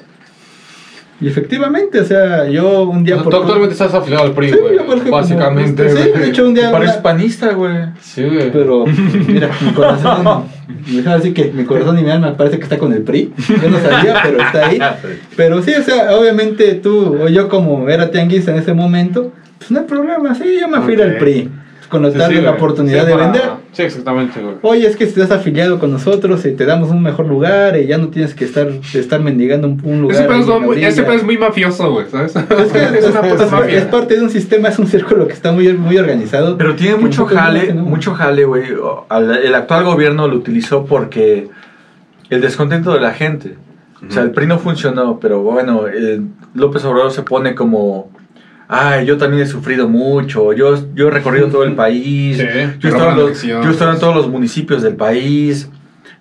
Y efectivamente, o sea, yo un día O sea, tú actualmente estás afiliado al PRI, Sí, güey. yo, por ejemplo, básicamente. sí, de hecho, un día... Parece una- panista, güey. Sí, güey. Pero, mira, mi corazón, <laughs> déjame decir que mi corazón y mi alma parece que está con el PRI. Yo no sabía, pero está ahí. <laughs> Pero sí, o sea, obviamente tú o yo como era tianguista en ese momento, pues no hay problema, sí, yo me afilio al PRI. Con Sí, darle sí, la oportunidad Sí, de para- vender. Sí, exactamente, güey. Oye, es que si estás afiliado con nosotros y te damos un mejor lugar y ya no tienes que estar, estar mendigando un, un lugar. Ese pedo ahí es, muy- ese mafioso, güey, ¿sabes? Es, que <laughs> es una puta es- mafia. es parte de un sistema, es un círculo que está muy, muy organizado. Pero tiene mucho no jale, mucho jale, güey. El actual gobierno lo utilizó porque el descontento de la gente. O sea, el PRI no funcionó, pero bueno, el López Obrador se pone como ay, yo también he sufrido mucho, yo, yo he recorrido todo el <laughs> país, Sí, yo, he pero estado en buena los- yo he estado en todos los municipios del país,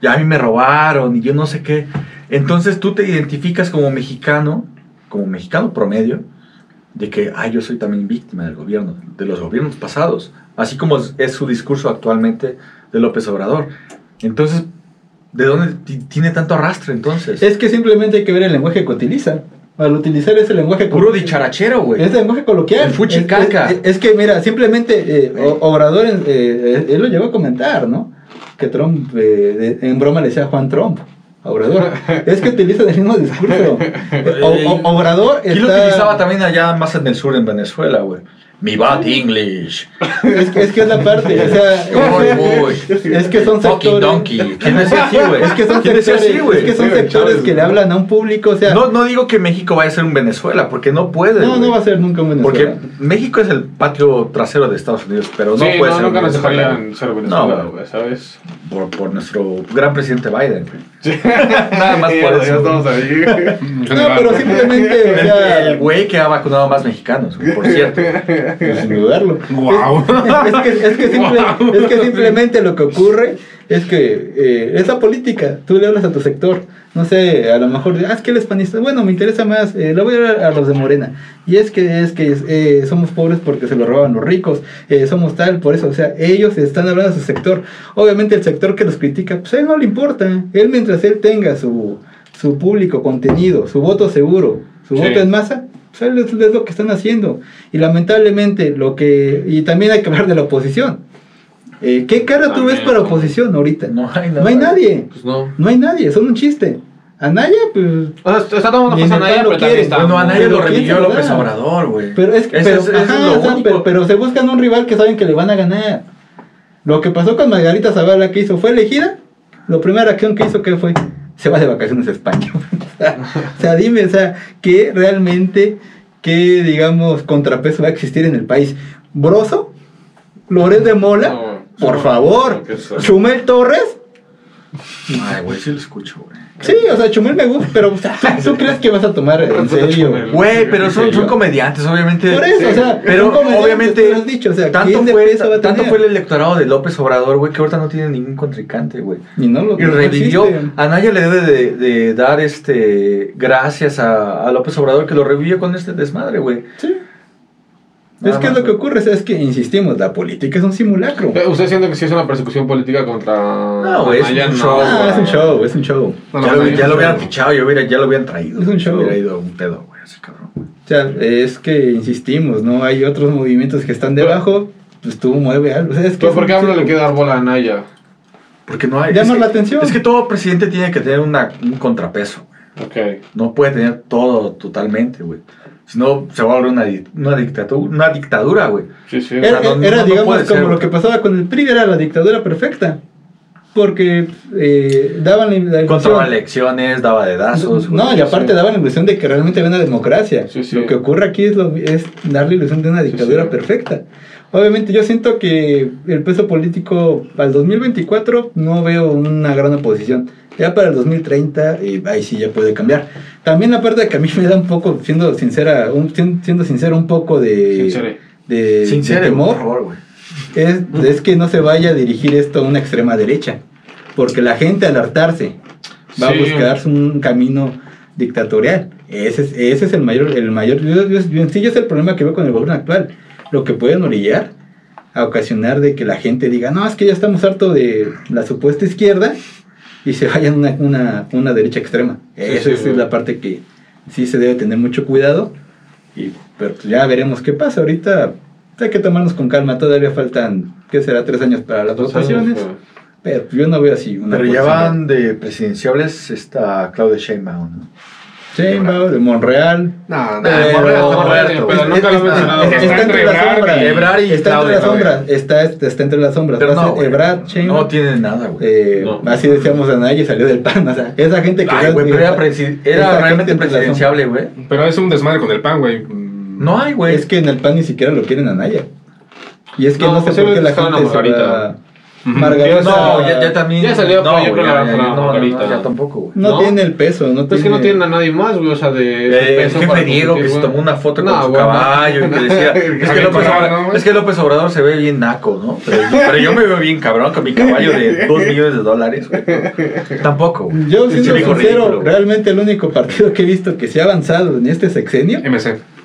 y a mí me robaron y yo no sé qué. Entonces tú te identificas como mexicano, como mexicano promedio, de que, ay, yo soy también víctima del gobierno, de los gobiernos pasados, así como es, es su discurso actualmente de López Obrador. Entonces, ¿de dónde ti- tiene tanto arrastre entonces? Es que simplemente hay que ver el lenguaje que utiliza. Al utilizar ese lenguaje puro dicharachero, güey. Es lenguaje coloquial. El fuchi Es- caca. Es, es que, mira, simplemente eh, Obrador, eh, eh, él lo llegó a comentar, ¿no? Que Trump, eh, en broma le decía Juan Trump. Obrador. <laughs> es que utiliza el mismo discurso. <laughs> O- o- Obrador ¿Quién lo está- utilizaba también allá más en el sur, en Venezuela, güey? Mi bad English. Es que, es que es la parte, o sea, muy. <laughs> es que son Fucking sectores. donkey. ¿Quién decía así, güey? Es que son ¿Quién decía sectores, así, güey? es que son Sí, sectores Chávez, que le hablan a un público, o sea, No, no digo que México vaya a ser un Venezuela, porque no puede. no, no va a ser nunca un Porque Venezuela. México es el patio trasero de Estados Unidos, pero no sí, puede no, ser. nunca un nos Venezuela. ser Venezuela, No, güey, ¿sabes? Por, por nuestro gran presidente Biden. güey. <laughs> Nada más por eso. estamos ahí. <laughs> No, pero simplemente, o El, sea, <laughs> el güey que ha vacunado más mexicanos, por cierto. pues, sin dudarlo. Guau. Es, es que, es, que simple- es que simplemente lo que ocurre es que eh, es la política. Tú le hablas a tu sector. No sé, a lo mejor, ah, es que el hispanista, bueno, me interesa más, eh, le voy a hablar a los de Morena. Y es que es que eh, somos pobres porque se lo roban los ricos, eh, somos tal, por eso, o sea, ellos están hablando a su sector. Obviamente el sector que los critica, pues a él no le importa. Él mientras él tenga su, su público contenido, su voto seguro, su Sí. voto en masa, pues él es, es lo que están haciendo. Y lamentablemente lo que... Y también hay que hablar de la oposición. Eh, ¿Qué cara tú ves para oposición ahorita? No hay nada. No hay nadie. Pues no. No hay nadie, son un chiste. Anaya, pues... O sea, está tomando lo pero también quieren. está. Bueno, a nadie Pero lo ¿quién revivió López? Obrador, güey. Pero es que... Pero, es- ese es ajá, lo o sea, único. pero, pero se buscan un rival que saben que le van a ganar. Lo que pasó con Margarita Zavala, que hizo? ¿Fue elegida? Lo primera acción que hizo, ¿qué fue? Se va de vacaciones a España. o sea, dime, o sea, ¿qué realmente, qué, digamos, contrapeso va a existir en el país? ¿Broso? ¿Loret de Mola? No, Por no, favor. ¿Chumel Torres? Ay, güey, sí lo escucho, güey. Sí, o sea, Chumel me gusta, pero o sea, ¿tú, <laughs> tú crees que vas a tomar en serio? Güey, pero son, son comediantes, obviamente. Por eso, o sea, pero obviamente has dicho, o sea, tanto, ¿quién de fue, tanto fue el electorado de López Obrador, güey, que ahorita no tiene ningún contrincante, güey. Y no lo Y revivió, a Naya le debe de, de dar este gracias a, a López Obrador que lo revivió con este desmadre, güey. Sí. Nada es que más, lo que ocurre es, es que, insistimos, la política es un simulacro. ¿Usted siente que sí es una persecución política contra No, es un No, show, Ah, güey. es un show, es un show. No, ya no, lo, no, ya no, lo hubieran no. fichado, yo hubiera, ya lo hubieran traído. Es un show. Hubiera ido un pedo, güey, así cabrón. O sea, es que insistimos, ¿no? Hay otros movimientos que están debajo, pues tú mueve algo. O sea, es que ¿Pero es por qué a uno le quiere dar bola a Anaya? Porque no hay. Llama es que- la atención. Es que todo presidente tiene que tener una, un contrapeso, güey. Ok. No puede tener todo totalmente, güey. Si no, se va a volver una, una, dictadura, una dictadura, güey. Sí, sí. Era, O sea, no- era, no- no digamos, como ser, lo que pasaba con el PRI, era la dictadura perfecta. Porque eh, daban la, la Controlaba ilusión- elecciones, daba dedazos. güey. No, y aparte daban la ilusión de que realmente había una democracia. Sí, sí. Lo que ocurre aquí es, lo- es dar la ilusión de una dictadura sí. perfecta. Obviamente yo siento que el peso político al 2024 no veo una gran oposición. Ya para el 2030, eh, ahí sí ya puede cambiar. También aparte de que a mí me da un poco, siendo sincera, un, sien- siendo sincero, un poco de, Sincere. de, de Sincero, temor por favor, güey. es, es que no se vaya a dirigir esto a una extrema derecha. Porque la gente al hartarse va Sí. a buscar un camino dictatorial. Ese es, ese es el mayor, el mayor, yo, yo- yo- en sí, yo es el problema que veo con el gobierno actual. Lo que pueden orillar a ocasionar de que la gente diga, no, es que ya estamos harto de la supuesta izquierda y se vayan a una, una, una derecha extrema. Sí, Esa sí, es la parte que sí se debe tener mucho cuidado. Y, pero pues ya veremos qué pasa. Ahorita hay que tomarnos con calma. Todavía faltan, ¿qué será? Tres años para las Dos votaciones. Pero yo no veo así una Pero ya van de presidenciables está Claudia Sheinbaum, ¿no? Sheinbaum, de Monreal. No, no, Pero- Monreal, Roberto, Monreal, pero Es- nunca lo he mencionado. es- Está Está entre las sombras. Ebrard y Está entre las sombras. Está, está entre las sombras. Pero no. Ebrard, Sheinbaum. No tiene nada, güey. Eh, No. Así decíamos a nadie salió del pan. O sea, esa gente que. Ay, güey, pero era, presi- era realmente presidenciable, güey. Pero es un desmadre con el pan, güey. No hay, güey. Es que en el PAN ni siquiera lo quieren a Naya. Y es que No, no, sé pues por qué la gente se a va... Margarita. No, ya, ya también. Ya salió, no, yo creo que no, no, no, Margarita. ya tampoco, güey. no, ¿no? tiene el peso, no Pues es que no tienen a nadie más, güey, o sea, de... Eh, el jefe Diego que se tomó una foto con No, su caballo y que decía, <laughs> es, que López Obrador, ¿no? es que López Obrador se ve bien naco, ¿no? Pero, pero yo me veo bien cabrón con mi caballo de 2 millones de dólares, güey. Tampoco, güey. Yo siendo sincero, realmente el único partido que he visto que se ha avanzado en este sexenio, MC.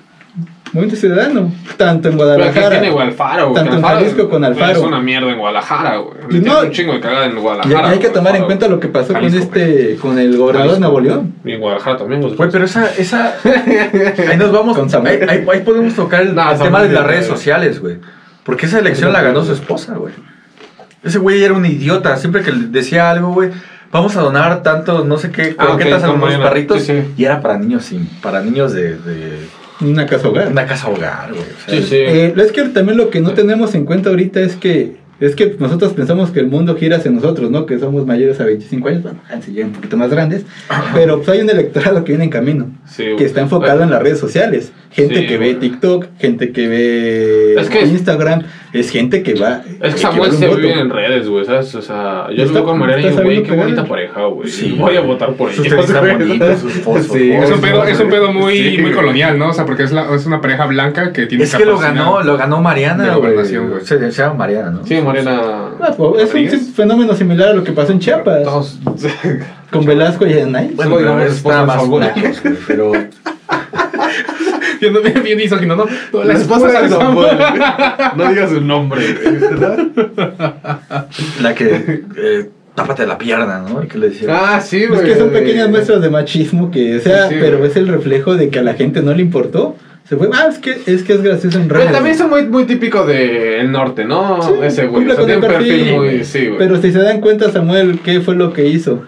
Movimiento Ciudadano, tanto en Pero Guadalajara. tiene güey, Alfaro, güey. Tanto en Jalisco con Alfaro. Es una mierda en Guadalajara, güey. No- tiene un chingo de cagada en Guadalajara. y hay que tomar en cuenta lo que pasó Jalisco, con este, con el gobernador de. Nuevo León. Y en Guadalajara también, güey. Pero esa, esa... <laughs> Ahí nos vamos, Con Samuel. ahí, ahí- ahí podemos tocar el, tema de las redes sociales, güey. Porque esa elección la ganó su esposa, güey. Ese güey era un idiota. Siempre que le decía algo, güey, vamos a donar tanto, no sé qué, Ah, a los perritos. Sí, sí. Y era para niños, sí, para niños de, de Una casa hogar. una casa hogar, güey. O sea, Sí, sí. Eh, es que también lo que no tenemos en cuenta ahorita es que es que nosotros pensamos que el mundo gira hacia nosotros, ¿no? Que somos mayores a 25 años, bueno, si ya un poquito más grandes, pero pues hay un electorado que viene en camino, Sí, que está enfocado en las redes sociales, gente Sí, que ve. TikTok, gente que ve Es que- Instagram, es gente que va Es que Samuel se vive en redes, güey, ¿sabes? O sea, yo lo Está- veo con Mariana y está güey, qué pegar. bonita pareja, güey. Sí, voy a votar por están güey. bonitos, sus <laughs> fosfos. Sí, Es un pedo, es un pedo muy, Sí, muy colonial, ¿no? O sea, porque es, la- es una pareja blanca que tiene Es que lo ganó, lo ganó Mariana, güey. gobernación, güey. Se, se llama Mariana, ¿no? Sí, Mariana. Ah, pues, es un fenómeno similar a lo que pasó en Chiapas Todos- con Velasco y Anay. Bueno, pero es más Samuel. Nacos, güey, pero... Bien, misógino, ¿no? La esposa de Samuel. <laughs> No digas su nombre, güey. La que... Eh, tápate la pierna, ¿no? Y que le decía... Ah, sí, Es güey. que son pequeñas muestras de machismo que, o sea, Sí, sí, pero es el reflejo de que a la gente no le importó. Se fue, ah, es que es, que es gracioso en Pero redes. también es muy, muy típico del norte, ¿no? Sí, Ese güey. cumple O sea, con tiene un el perfil perfil, muy. güey. Sí, güey. Pero si se dan cuenta, Samuel, ¿qué fue lo que hizo?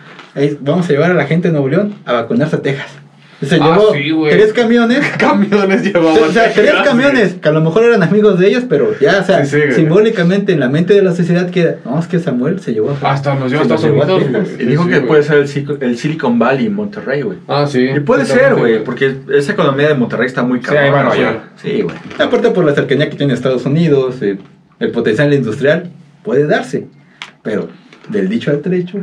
Vamos a llevar a la gente de Nuevo León a vacunarse a Texas. Se Ah, llevó sí, tres camiones. <laughs> camiones llevaban. O sea, tres camiones que a lo mejor eran amigos de ellos, pero ya, o sea, Sí, sí, güey. simbólicamente en la mente de la sociedad queda, no, es que Samuel se llevó a Hasta nos llevó a Estados Unidos. Y dijo Sí, que güey. puede ser el, Silicon- el Silicon Valley en Monterrey, güey. Ah, sí. Y puede ser, güey, porque esa economía de Monterrey está muy Sí, Nueva güey. York. Sí, güey. Aparte por la cercanía que tiene Estados Unidos, eh, el potencial industrial puede darse. Pero del dicho al trecho,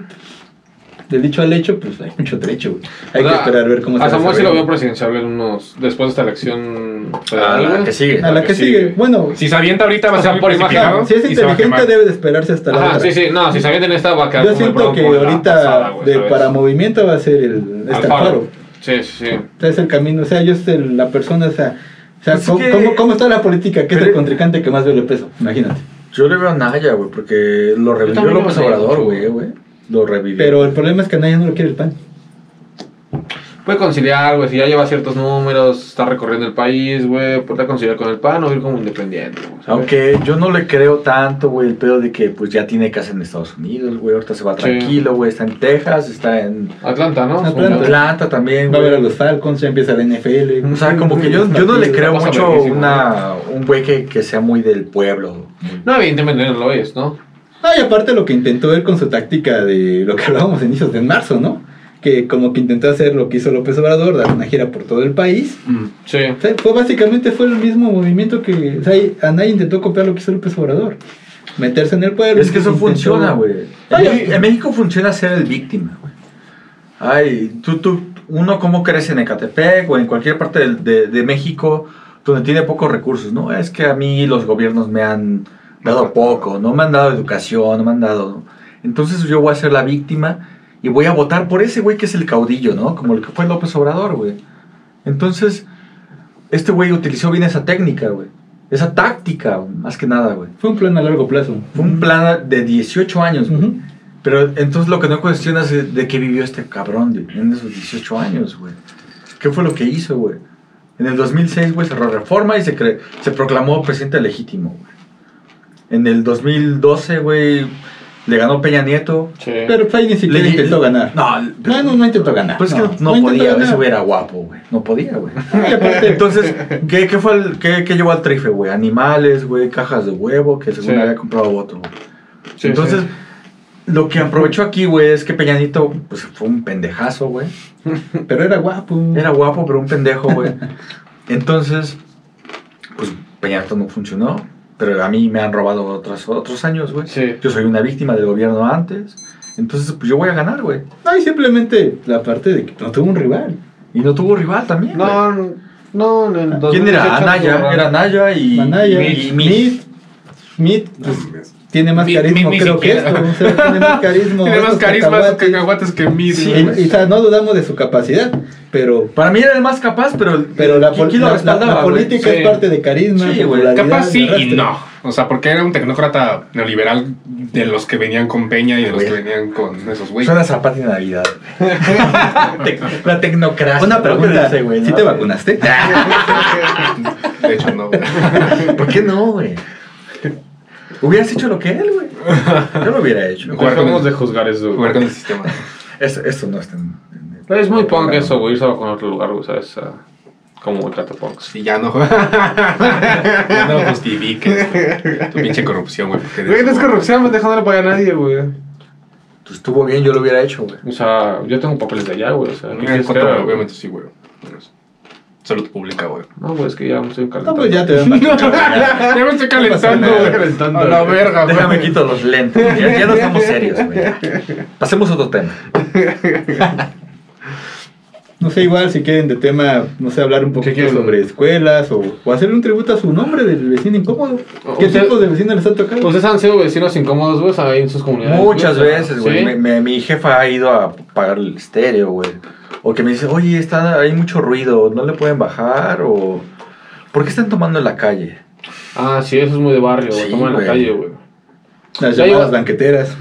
del dicho al hecho, pues hay mucho trecho. güey. Hay O que sea, esperar a ver cómo se A Samuel sí lo veo presidencial en unos. Después de esta elección A la que sigue. A la que sigue. Bueno, Si se avienta ahorita va a ser por imagen, si es inteligente debe de esperarse hasta la Ajá, otra. sí, sí. No, si se avienta en esta va a quedar Yo el siento que la ahorita pasada, güey, de, ¿sabes? para movimiento va a ser el. Alfaro. Sí, sí, sí. O sea, es el camino, o sea, yo soy la persona, o sea, o sea Pues es ¿cómo, que- cómo- cómo está la política? ¿Qué es el contrincante que más vale peso? Imagínate. Yo le veo a Naya, güey, porque lo revivió López Obrador, güey, güey. Lo revivió. Pero el problema es que a nadie no lo quiere el pan. Puede conciliar, güey. Si ya lleva ciertos números, está recorriendo el país, güey. Puede conciliar con el PAN o ir como independiente, güey, ¿sabes? Aunque yo no le creo tanto, güey, el pedo de que pues ya tiene casa en Estados Unidos, güey. Ahorita se va Sí. tranquilo, güey. Está en Texas, está en Atlanta, ¿no? Atlanta. Atlanta también, Va a ver a güey. los Falcons, ya empieza la NFL. O sea, como que yo, yo no le creo mucho una, un güey que, que sea muy del pueblo. muy- No, evidentemente no lo es, ¿no? No, y aparte lo que intentó él con su táctica de lo que hablábamos a inicios de marzo, ¿no? Que como que intentó hacer lo que hizo López Obrador, dar una gira por todo el país. Mm. Sí. O sea, fue básicamente fue el mismo movimiento que, o sea, Anay intentó copiar lo que hizo López Obrador. Meterse en el pueblo. Es que eso intentó- funciona, güey. Ay, En, en México funciona ser el víctima, güey. Ay, tú, tú, uno cómo crece en Ecatepec o en cualquier parte de, de México donde tiene pocos recursos, ¿no? Es que a mí los gobiernos me han dado poco, no me han dado educación, no me han dado... Entonces yo voy a ser la víctima y voy a votar por ese güey que es el caudillo, ¿no? Como el que fue López Obrador, güey. Entonces, este güey utilizó bien esa técnica, güey. Esa táctica, más que nada, güey. Fue un plan a largo plazo. Fue un plan de 18 años, güey. Pero entonces lo que no cuestionas es de qué vivió este cabrón güey, en esos 18 años, güey. ¿Qué fue lo que hizo, güey? En el 2006, güey, cerró reforma y se, cre- se proclamó presidente legítimo, güey. En el 2012, güey, le ganó Peña Nieto. Sí. Pero Fay ni siquiera Le- intentó ganar. No, No, no, no intentó ganar. Pues es que no, podía, ese güey era guapo, güey. No podía, güey. <laughs> Entonces, ¿qué, qué fue el, qué, qué llevó al trife, güey? Animales, güey, cajas de huevo, que según Sí. había comprado voto, güey. Sí, Entonces, sí. lo que aprovechó aquí, güey, es que Peñanito, pues fue un pendejazo, güey. <laughs> pero era guapo. Era guapo, pero un pendejo, güey. Entonces, pues Peñanito no funcionó. Pero a mí me han robado otros, otros años, güey. Sí. Yo soy una víctima del gobierno antes. Entonces, pues yo voy a ganar, güey. No, y simplemente la parte de que no tuvo un rival. Y no tuvo rival también. No, no, en el ¿Quién 2018 era? Anaya. Era Anaya y. Manaya, y Smith. Smith, pues. Tiene más carisma, ni creo que esto. O sea, tiene más <laughs> carisma. Tiene más carisma esos cacahuates. cacahuates que mí. Sí, güey. y, y, o sea, no dudamos de su capacidad, pero, Para mí era el más capaz, pero. pero la, política Sí. es parte de carisma, Sí, Capaz sí y no. O sea, porque era un tecnócrata neoliberal de los que venían con Peña y de los que venían con esos güeyes. Suena Zapata y Navidad. <laughs> La tecnocracia. Una pregunta, güey, ¿sí ¿no? te vacunaste? <laughs> De hecho, no. ¿Por qué no, güey? Hubieras hecho lo que él, güey. Yo lo hubiera hecho. Jugar con Dejemos el- de juzgar eso. Jugar güey. con el sistema. Eso, eso no está en. en- Pero es muy punk eso, güey, irse a con otro lugar, güey, ¿sabes? Ah, como Catapunks. Sí, ya no. <laughs> ya no justifiques tu pinche corrupción, güey. Güey, no es corrupción, me no le paga a nadie, güey. Pues estuvo bien, yo lo hubiera hecho, güey. O sea, yo tengo papeles de allá, güey, o sea, ¿qué quieres güey? obviamente sí, güey. Salud pública, güey. No, güey, es que ya me estoy No, calentando. pues ya te ven vacunado. <laughs> ya me estoy calentando, güey. calentando, A la verga, güey. Déjame quito los lentes. Ya, ya no estamos serios, güey. Pasemos a otro tema. No sé, igual si quieren de tema, no sé, hablar un poquito sobre escuelas o, o hacerle un tributo a su nombre del vecino incómodo. ¿Qué Usted- tipo de vecino les ha tocado? ¿Ustedes han sido vecinos incómodos, güey, ahí en sus comunidades? Muchas güey? veces, güey. Me- mi jefa ha ido a pagar el estéreo, güey. O que me dice, oye, está, hay mucho ruido, ¿no le pueden bajar? O, ¿por qué están tomando en la calle? Ah, sí, eso es muy de barrio, Sí, toman en la calle, güey. Las llamadas banqueteras.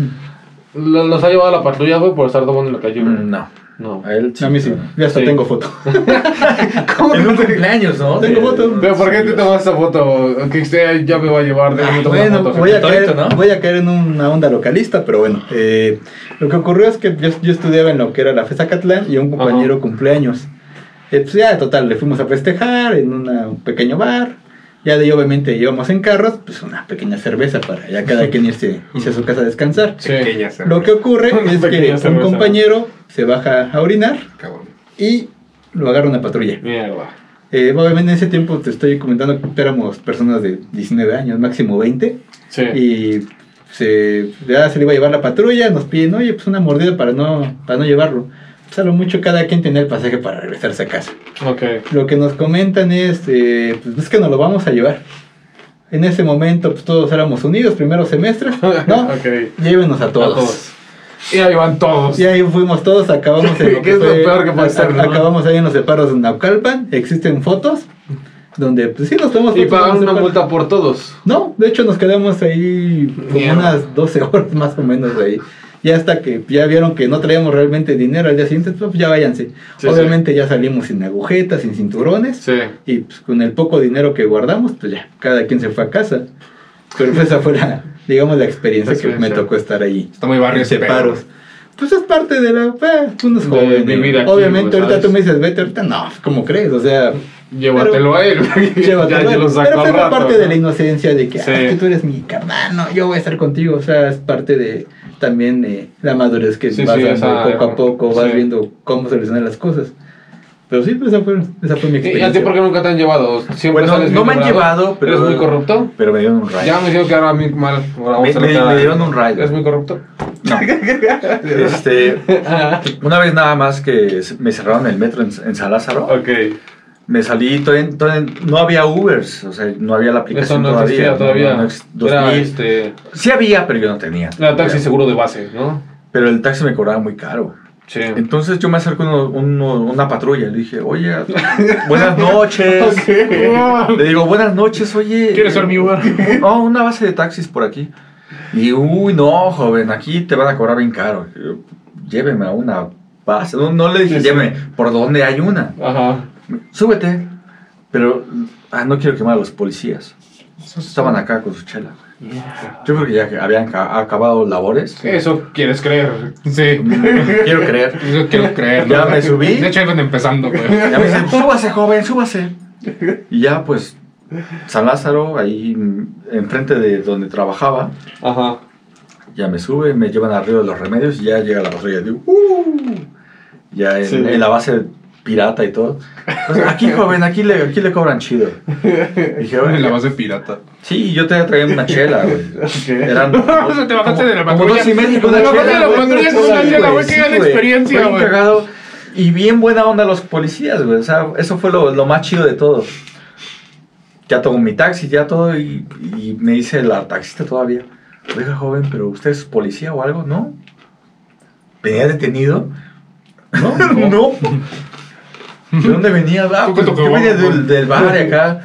Lo- Los ha llevado a la patrulla, güey, por estar tomando en la calle, güey. No, No. a él sí. A mí sí, ya hasta Sí. tengo foto. <laughs> ¿Cómo En un cumpleaños, ¿no? Tengo De- foto. Pero ¿por qué te tomas esa foto? Que usted ya me va a llevar, tomar Bueno, foto. voy a, caer, ¿no? voy a caer en una onda localista, pero bueno. eh, lo que ocurrió es que yo, yo estudiaba en lo que era la FESA Catlán y un compañero Ajá. cumpleaños. Eh, pues ya, total, le fuimos a festejar en una- un pequeño bar. Ya de ahí, obviamente, íbamos en carros, pues una pequeña cerveza para ya cada quien irse, <laughs> irse a su casa a descansar. Sí. Pequeña cerveza. Lo que ocurre <laughs> Una es que pequeña un cerveza. compañero se baja a orinar Cabrón. y lo agarra una patrulla. Mierda. Eh, obviamente en ese tiempo te estoy comentando que éramos personas de 19 años, máximo 20. Sí. Y se, ya se le iba a llevar la patrulla, nos piden, oye, pues una mordida para no, para no llevarlo. Pues a lo mucho cada quien tenía el pasaje para regresarse a casa. Ok. Lo que nos comentan es, eh, pues es que nos lo vamos a llevar. En ese momento, pues todos éramos unidos, primero semestre, ¿no? <laughs> Ok. Llévenos a todos. A todos. Y ahí van todos. Y ahí fuimos todos, acabamos en <laughs> lo ¿Qué es lo fue- peor que puede ser, no? Acabamos ahí en los separos de Naucalpan, existen fotos donde pues sí nos tomamos Y los una multa por todos. No, de hecho nos quedamos ahí como Mierda. unas 12 horas <laughs> más o menos ahí. Ya hasta que ya vieron que no traíamos realmente dinero al día siguiente, pues ya váyanse. Sí, Obviamente ya salimos sin agujetas, sin cinturones. Sí. Y pues con el poco dinero que guardamos, pues ya, cada quien se fue a casa. Pero pues, esa fue la, digamos, la experiencia que me tocó estar ahí. Está muy barrio separos. Pues es parte de la... Eh, uno es De joven. ¿no? aquí, Obviamente ahorita ¿sabes? tú me dices, vete ahorita, no, ¿cómo crees? O sea... Llévatelo a él. <laughs> Llévatelo, ya, lo pero fue rato, parte ¿no? de la inocencia de que, Sí. "Ah, tú eres mi carnal, no, yo voy a estar contigo. O sea, es parte de también eh, la madurez que Sí, vas sí, esa- poco a poco, vas sí. viendo cómo solucionar las cosas. Pero sí, pues esa fue, esa fue mi ¿Y a ti experiencia. por qué nunca te han llevado? Siempre Bueno, sales no me han llevado, pero. ¿Eres muy corrupto? Pero me dieron un rayo. Ya me dijeron que ahora a mí mal. Ahora Me- me- me dieron un rayo. ¿Eres muy corrupto? <laughs> Este, una vez nada más que me cerraron el metro en, en San Lázaro, ok. Me salí, todavía, todavía no había Ubers, o sea, no había la Eso aplicación no todavía. todavía. No, no ex- Era 2000. este. Sí había, pero yo no tenía. Era taxi seguro de base, ¿no? Pero el taxi me cobraba muy caro. Sí. Entonces yo me acerco a una patrulla y le dije, oye, <laughs> buenas noches. Le digo, buenas noches, oye. ¿Quieres ser mi Uber? No, <laughs> una base de taxis por aquí. Y, uy, no, joven, aquí te van a cobrar bien caro. Yo, Lléveme a una base. No, no le dije, Sí, sí. lléveme, ¿por dónde hay una? Ajá. Súbete. Pero, ah, no quiero quemar a los policías. Estaban acá con su chela. Yo creo que ya habían ca- acabado labores. Eso quieres creer. Sí. Quiero creer. <laughs> Eso quiero creer. Ya ¿no? me subí. De hecho, iban empezando, güey. Ya me dicen, súbase, joven, súbase. Y ya, pues, San Lázaro, ahí mm, enfrente de donde trabajaba, Ajá. ya me sube, me llevan arriba de los remedios y ya llega la patrulla. Digo, "Uh". Ya en, Sí. en la base pirata y todo. Entonces, aquí, joven, aquí le, aquí le cobran chido. Dije, En la "Oye, base pirata. sí, yo te traía una chela, güey. Eran <laughs> O sea, te bajaste de la como patrulla. dos y medio Te bajaste de la patrulla con una chela, güey. Qué gran experiencia, güey. cagado. Y bien buena onda los policías, güey. O sea, eso fue lo, lo más chido de todo. Ya tomo mi taxi, ya todo, y, y me dice la taxista todavía, oiga joven, pero usted es policía o algo, ¿no? ¿Venía detenido? No, <laughs> no. ¿De dónde venía? Ah, ¿Tú pues, yo venía del, del bar de acá.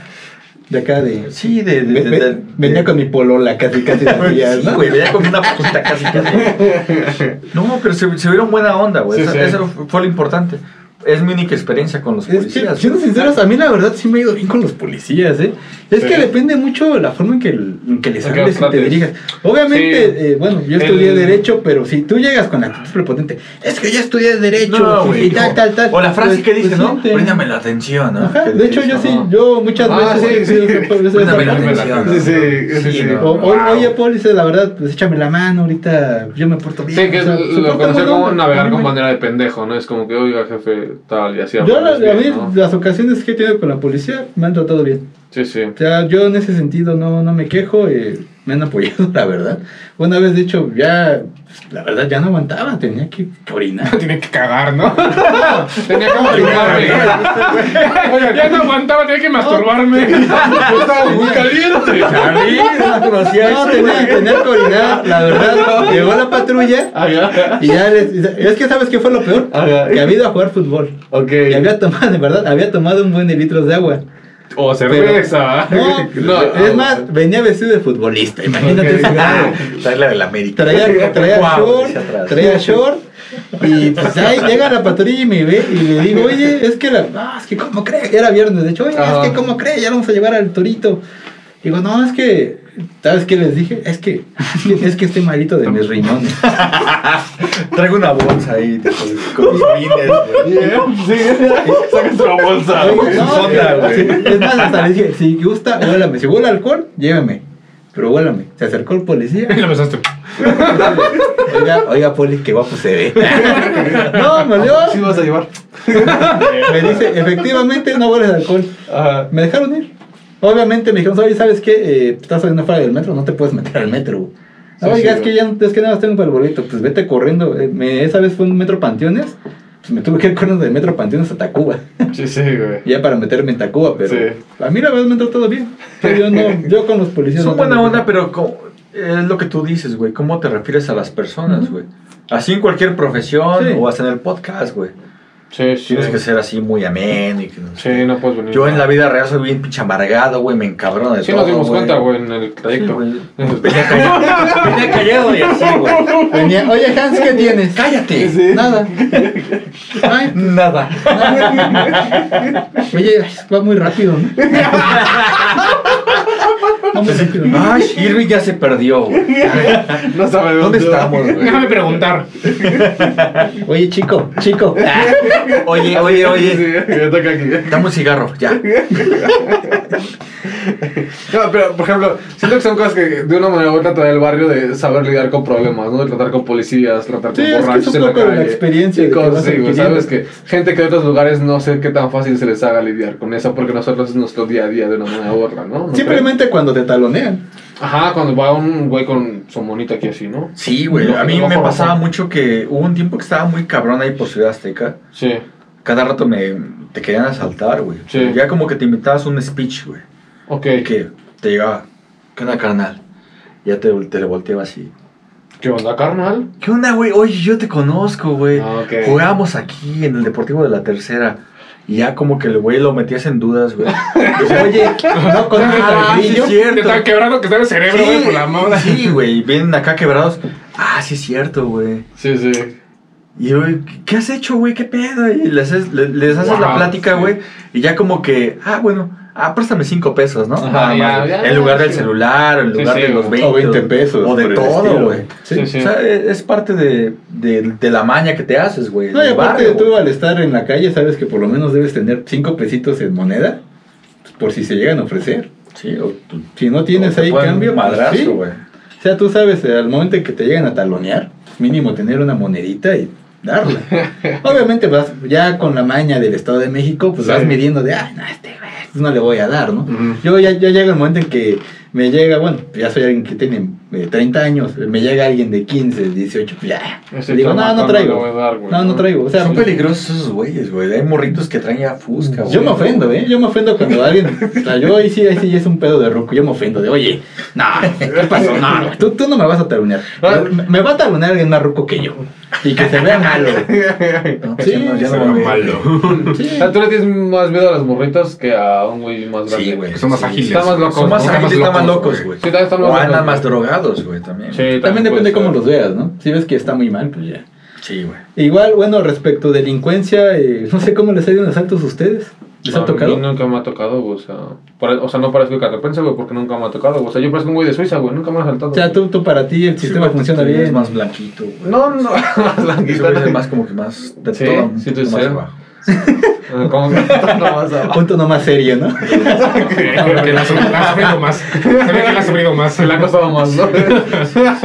De acá de. Sí, de... de, de- de- venía de- con mi polola casi, casi días, <laughs> Sí, ¿no? güey, venía con una puta casi casi. <laughs> No, pero se, se vieron buena onda, güey. Sí, eso, sí. eso fue lo importante. Es mi única experiencia con los Es que, policías. siendo sinceros, a mí la verdad sí me ha ido bien con los policías, ¿eh? Es Sí. que depende mucho de la forma en que, en que les hables y te dirijas. Obviamente, Sí. eh, bueno, yo estudié El- Derecho, pero si tú llegas con actitud prepotente, es que yo estudié Derecho No, güey, y tal, tal, tal. O la frase pues- que dice, pues ¿no? siente. Bríndame la atención, ¿no? Ajá, de hecho, yo sí, yo muchas Ah, veces. sí, he sí. Bríndame la atención. Sí, sí, sí, oye, Paul, dice la verdad, pues échame la mano, ahorita yo me porto bien. Sí, que es lo buena como navegar con bandera de pendejo, ¿no? Es como que, oiga, jefe, tal, y así. Yo, la- hablas a mí, bien, ¿no? las ocasiones que he tenido con la policía me han tratado bien. Sí, sí. O sea, yo en ese sentido no, no me quejo, eh, me han apoyado, <laughs> la verdad. Una vez, de hecho, ya, la verdad, ya no aguantaba, tenía que, orinar. <laughs> Tiene que cagar, ¿no? <laughs> tenía que masturbarme. ya no aguantaba, tenía que masturbarme. Estaba muy caliente. Charlie, no conocía tenía, tenía que orinar, la verdad. Llegó la patrulla y ya les... Es que, ¿sabes qué fue lo peor? Que había ido a jugar fútbol. Ok. Y había tomado, de verdad, había tomado un buen de litros de agua. O cerveza. <laughs> No, No, es ah, más, venía vestido de futbolista, imagínate Ok. ese grado. Trae la del América. Traía, <laughs> traía Guau, short, traía short. Y pues ahí llega la patrulla y me ve y le digo, oye, es que la. Ah, es que como cree. Era viernes, de hecho, oye, es que como cree, ya lo vamos a llevar al torito. Digo, no, es que. ¿Sabes qué les dije? Es que. <laughs> Es que, es que estoy malito de mis riñones. <laughs> Traigo una bolsa ahí de- con mis <laughs> rines, güey. Sí, sacas tu bolsa. No, sonda, güey. sí, Es más, hasta le dije, si gusta, huélame. Si huele alcohol, lléveme. Pero huélame. Se acercó el policía. Y lo besaste. Oiga, oiga, poli, qué guapo se ve. No, me olió. Sí vas a llevar. Me dice, efectivamente no hueles alcohol. Ajá. Me dejaron ir. Obviamente me dijeron, oye, ¿sabes qué? Eh, estás saliendo fuera del metro, no te puedes meter al metro. güey". Sí, Oiga, sí, es que ya no- es que nada más tengo para el boleto. Pues vete corriendo. Eh, me- esa vez fue en Metro Panteones. Pues me tuve que ir corriendo de Metro Panteones a Tacuba. Sí, sí, güey. <laughs> ya para meterme en Tacuba, pero Sí. a mí la verdad me entró todo bien. Yo, no, yo con los policías. Son no buena onda, pero es lo que tú dices, güey. ¿Cómo te refieres a las personas, güey? Así en cualquier profesión Sí. o hasta en el podcast, güey. Sí, sí. Tienes que ser así muy ameno y que no sé. Sí, no puedes venir. Yo en la vida real soy bien pinche amargado, güey. Me encabrono de Sí todo, nos dimos güey. cuenta, güey, en el Sí, trayecto. <laughs> Venía callado, venía callado y así, güey. Venía, Oye, Hans, ¿qué tienes? Cállate. Sí. Nada. Ay, Nada. Oye, va muy rápido, ¿no? <laughs> Va muy rápido. ¿no? <laughs> Ay, Irving ya se perdió. <laughs> No sabe ¿Dónde estamos, güey? Déjame preguntar. Oye, chico, chico. <laughs> Oye, oye, oye. Aquí. Dame un cigarro, ya. No, pero por ejemplo, siento que son cosas que de una manera u otra da el barrio de saber lidiar con problemas, ¿no? De tratar con policías, tratar Sí, con es que es borrachos un en la poco de la calle. experiencia y cosas así, güey. Sabes que gente que de otros lugares no sé qué tan fácil se les haga lidiar con eso porque nosotros es nuestro día a día de una manera u otra, ¿no? ¿No Simplemente cuando te talonean. Ajá, cuando va un güey con su monita aquí así, ¿no? Sí, güey. A mí me pasaba mucho que hubo un tiempo que estaba muy cabrón ahí por Ciudad Azteca. Sí. Cada rato me te querían asaltar, güey. Sí. Ya como que te inventabas un speech, güey. Ok. Que te llegaba, ¿qué onda, carnal? Ya te, te le volteaba así. ¿Qué onda, carnal? ¿Qué onda, güey? Oye, yo te conozco, güey. Ah, ok. Jugábamos aquí en el Deportivo de la Tercera. Y ya como que el güey lo metías en dudas, güey. Dice, Oye, No <laughs> conoces ah, sí es Te cierto. está quebrando que está el cerebro, Sí, güey, por la moda. Sí, güey. Vienen acá quebrados. Ah, sí es cierto, güey. Sí, sí. Y yo, ¿qué has hecho, güey? ¿Qué pedo? Y les, haces- le- les haces la Wow, plática, sí. güey. Y ya como que, ah, bueno, ah, préstame cinco pesos, ¿no? Ajá, Nada ya, más, ya, en lugar del sí. celular, en lugar sí, de los o 20. 20 pesos, O de todo, güey. Sí, sí. O sea, es, es parte de, de, de la maña que te haces, güey. No, y aparte barrio, tú al estar en la calle sabes que por lo menos debes tener 5 pesitos en moneda. pues, Por si se llegan a ofrecer. Sí, o tú- Si no tienes ahí cambio, un pues, madrazo, sí. güey. O sea, tú sabes, eh, al momento en que te llegan a talonear, mínimo tener una monedita y darla. <laughs> Obviamente vas ya con la maña del Estado de México, pues Sí. vas midiendo de, ay, no, este güey, pues no le voy a dar, ¿no? Yo ya, ya llega el momento en que me llega, bueno, ya soy alguien que tiene eh, 30 años, me llega alguien de 15, 18, pues ya. Digo, no, no traigo. dar, güey, no, no ¿no? traigo. O sea, Son peligrosos esos güeyes, güey. Hay morritos que traen ya fusca, güey. yo me ofendo, ¿eh? Yo me ofendo cuando alguien. O sea, yo ahí sí, ahí sí es un pedo de ruco. Yo me ofendo de, oye, no, ¿qué pasó? No, no, tú, tú no me vas a talunear. Me, me va a talunear alguien más ruco que yo. Y que se vea malo. <laughs> No, pues Sí, ya no, ya Se no ve va a ver. malo. Sí. Ah, Tú le tienes más miedo a las morritas que a un güey más grande. Sí, güey. Que son más Sí, ágiles. Están más locos. Son más ágiles, están más locos, güey. Sí, también están más O andan más güey. Güey, también. Sí, También depende cómo ser. los veas, ¿no? Si ves que está muy mal, pues ya. Sí, güey. Igual, bueno, respecto a delincuencia, eh, no sé cómo les ha ido en asaltos a ustedes. ¿Les A ha mí tocado? nunca me ha tocado, güey, o sea, por- o sea, no parezco carrepense, güey, porque nunca me ha tocado, güey. O sea, yo parezco un güey de Suiza, güey, nunca me ha asaltado. O sea, tú, tú para ti el sistema Sí, funciona bien. más blanquito, güey. No, no, <laughs> más güey es más como que más de Sí, todo sí, tú más abajo. <laughs> Como que no más abajo. Punto no más serio, ¿no? Que la ha sufrido- la ha sufrido más. Se ve que la ha sufrido más. <laughs> Se le ha costado más, ¿no? O sea,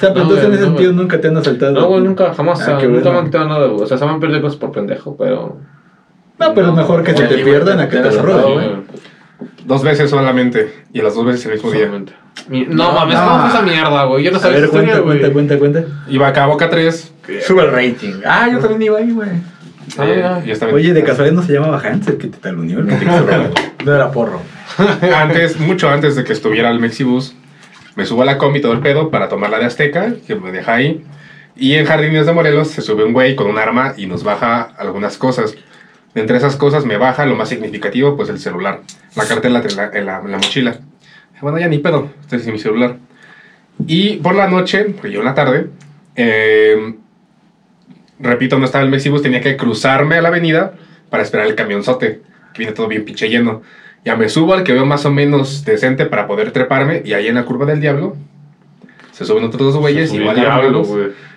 pero entonces en ese sentido nunca te han asaltado. No, güey, nunca, jamás, Ah, o sea, qué nunca me han quitado nada, güey. O sea, se me han perdido cosas por pendejo, pero... No, pero mejor que se te pierdan a que te roben. güey. Dos veces solamente. Y las dos veces el mismo día. No, No, mames, no. ¿cómo fue esa mierda, güey? Yo no A sabía ver, esa historia, cuenta, cuenta, cuenta, cuenta. Iba acá a Boca 3. Sube el rating. Ah, yo también iba ahí, güey. Ah, y estaba- Oye, de casualidad no se llamaba Hans el que te taluneó, el que te quiso robar. <laughs> No era porro. <laughs> Antes, mucho antes de que estuviera el Mexibus, me subo a la combi todo el pedo para tomar la de Azteca, que me deja ahí. Y en Jardines de Morelos se sube un güey con un arma y nos baja algunas cosas. Entre esas cosas me baja lo más significativo, pues el celular. La cartera en la, en la- en la mochila. Bueno, ya ni pedo, estoy sin mi celular. Y por la noche, porque yo en la tarde, eh, repito, no estaba el Mexibus, tenía que cruzarme a la avenida para esperar el camionzote, que viene todo bien pinche lleno. Ya me subo al que veo más o menos decente para poder treparme, y ahí en la curva del diablo se suben otros dos güeyes, subió igual diablo.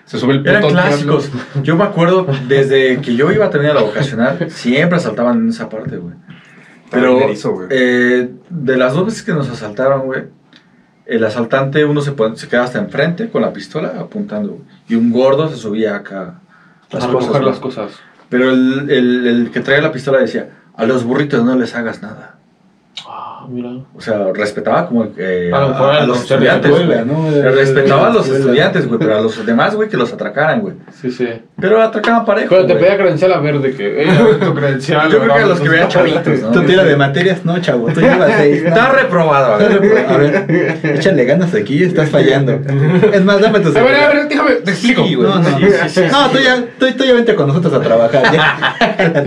Se sube el puto Eran diablo. clásicos. Yo me acuerdo, desde que yo iba a terminar la vocacional, siempre asaltaban en esa parte, güey. Pero eh, de las dos veces que nos asaltaron, güey, el asaltante uno se, se quedaba hasta enfrente con la pistola apuntando, güey, y un gordo se subía acá las cosas. recoger las cosas. Pero el, el- el que traía la pistola decía, a los burritos no les hagas nada. Ah, mira. O sea, respetaba como eh, A lo los estudiantes, escuela, güey. ¿no? De- Respetaba a los estudiantes, güey, pero a los demás, güey, que los atracaran, güey. Sí, sí. Pero atracaban parejo, Pero te pedía credencial a ver de que, <laughs> eh, tu credencial. Yo creo que a los que vean chavitos, ¿no? ¿Tú tira de materias? No, chavo, tú llevas <laughs> seis. ¿no? Está reprobado, a ver. <laughs> A ver, échale ganas aquí, estás fallando. Es más, dame tu A ver, a ver, déjame, te explico. Sí, güey. No, no, Sí, sí, sí, no, sí. tú ya, tú, tú ya vente con nosotros a trabajar. Ya.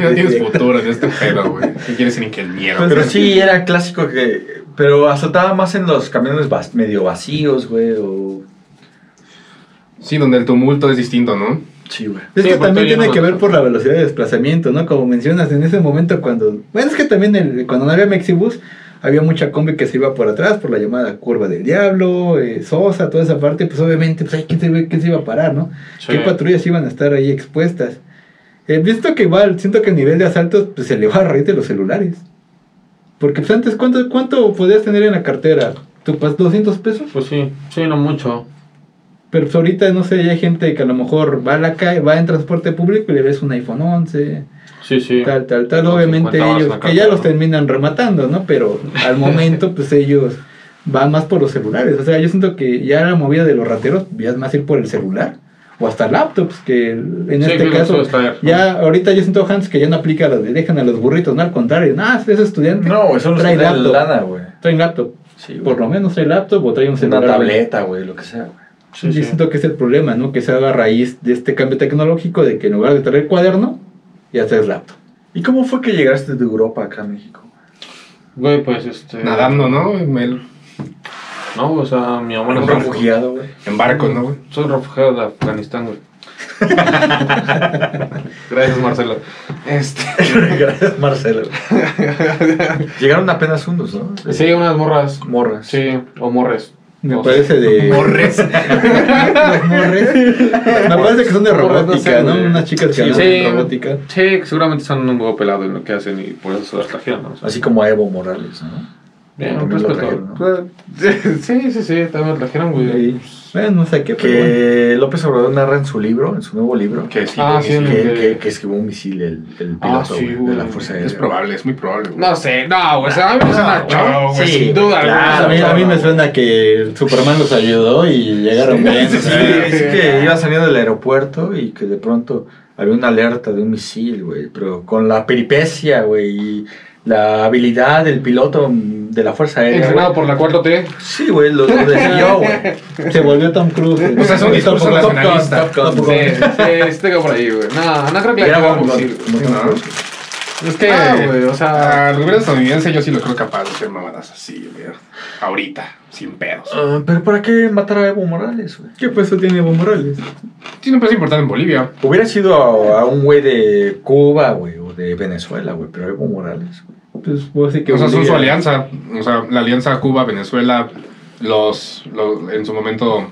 No tienes futuro en este pedo, güey. ¿Qué quieres ni que el miedo? Pero sí, era clásico que... Pero asaltaba más en los camiones medio vacíos, güey, o... Sí, donde el tumulto es distinto, ¿no? Sí, güey. Es Sí, que también tiene no que ver por la velocidad de desplazamiento, ¿no? Como mencionas, en ese momento cuando... Bueno, es que también el- cuando no había Mexibus, había mucha combi que se iba por atrás, por la llamada curva del diablo, eh, Sosa, toda esa parte, pues obviamente, pues, ay, ¿quién se, ve- quién se iba a parar, no? Sí. ¿Qué patrullas iban a estar ahí expuestas? He visto que igual, siento que el nivel de asaltos pues, se elevó a raíz de los celulares. Porque pues antes, ¿cuánto, cuánto podías tener en la cartera? ¿Tú pas 200 pesos? Pues sí, sí, no mucho. Pero pues ahorita, no sé, ya hay gente que a lo mejor va a la calle, va en transporte público y le ves un iPhone 11, Sí, sí. tal, tal, tal. Obviamente 50 baros en ellos, que ya los terminan rematando, ¿no? Pero al <laughs> momento, pues ellos van más por los celulares. O sea, yo siento que ya la movida de los rateros ya es más ir por el celular. O hasta laptops, que en Sí, este caso, ¿no? ya ahorita yo siento, Hans, que ya no aplica lo de dejan a los burritos, no, al contrario, nada, es estudiante, No, los que trae laptop, lana, güey. traen laptop, Sí, por lo menos trae laptop o trae un Una celular. tableta, güey, lo que sea, güey. Sí, yo sí. siento que es el problema, ¿no? Que se haga a raíz de este cambio tecnológico de que en lugar de traer cuaderno, ya traes laptop. ¿Y cómo fue que llegaste de Europa acá a México? Güey, pues este. Nadando, ¿no? Mel? No, o sea, mi mamá Un es refugiado, güey. En barco, ¿no, güey? Soy refugiado de Afganistán, güey. <laughs> Gracias, Marcelo. Este. <laughs> Gracias, Marcelo. Llegaron apenas unos, ¿no? Sí, unas morras. Morras. Sí, o morres. Me parece de. <laughs> Morres. Los morres. Me parece que son de robótica, ¿no? Unas chicas que Sí, de robótica. Sí, seguramente son un huevo pelado en lo que hacen y por eso se las trajeron, ¿no? Así como a Evo Morales, ¿no? Bien, un lo respeto. trajeron, ¿no? <laughs> Sí, sí, sí, también lo trajeron, güey. Sí. Bueno, no sé qué, pero bueno. Que López Obrador narra en su libro, en su nuevo libro, que, Ah, que que, escribió un misil el, el Ah, piloto de la Fuerza Aérea. Es probable, es muy probable. güey. No sé, no, güey. O sea, a mí me suena chavo, güey. sí, sin duda, a, mí, a mí me suena que Superman los ayudó y llegaron bien. Sí, sí, que iba saliendo del aeropuerto y que de pronto había una alerta de un misil, güey, pero con la peripecia, güey, y la habilidad del piloto mm, de la Fuerza Aérea. Entrenado por la 4T. Sí, güey, lo, lo decidió, güey. <laughs> Se volvió Tom Cruise. O sea, es un discurso nacionalista. Top Gun, Top Sí, Gun. sí, sí, tengo por ahí, güey. No, no creo que la haga. Es que Ah, güey, o sea- al gobierno estadounidense yo sí lo creo capaz de hacer mamadas así, güey. Ahorita, sin pedos. Ah, pero ¿para qué matar a Evo Morales, güey? ¿Qué puesto tiene Evo Morales? Tiene un peso importante en Bolivia. Hubiera sido a, a un güey de Cuba, güey, o de Venezuela, güey, pero Evo Morales, güey. Pues vos sí que O sea, son su alianza. O sea, la alianza Cuba-Venezuela, los, los- en su momento,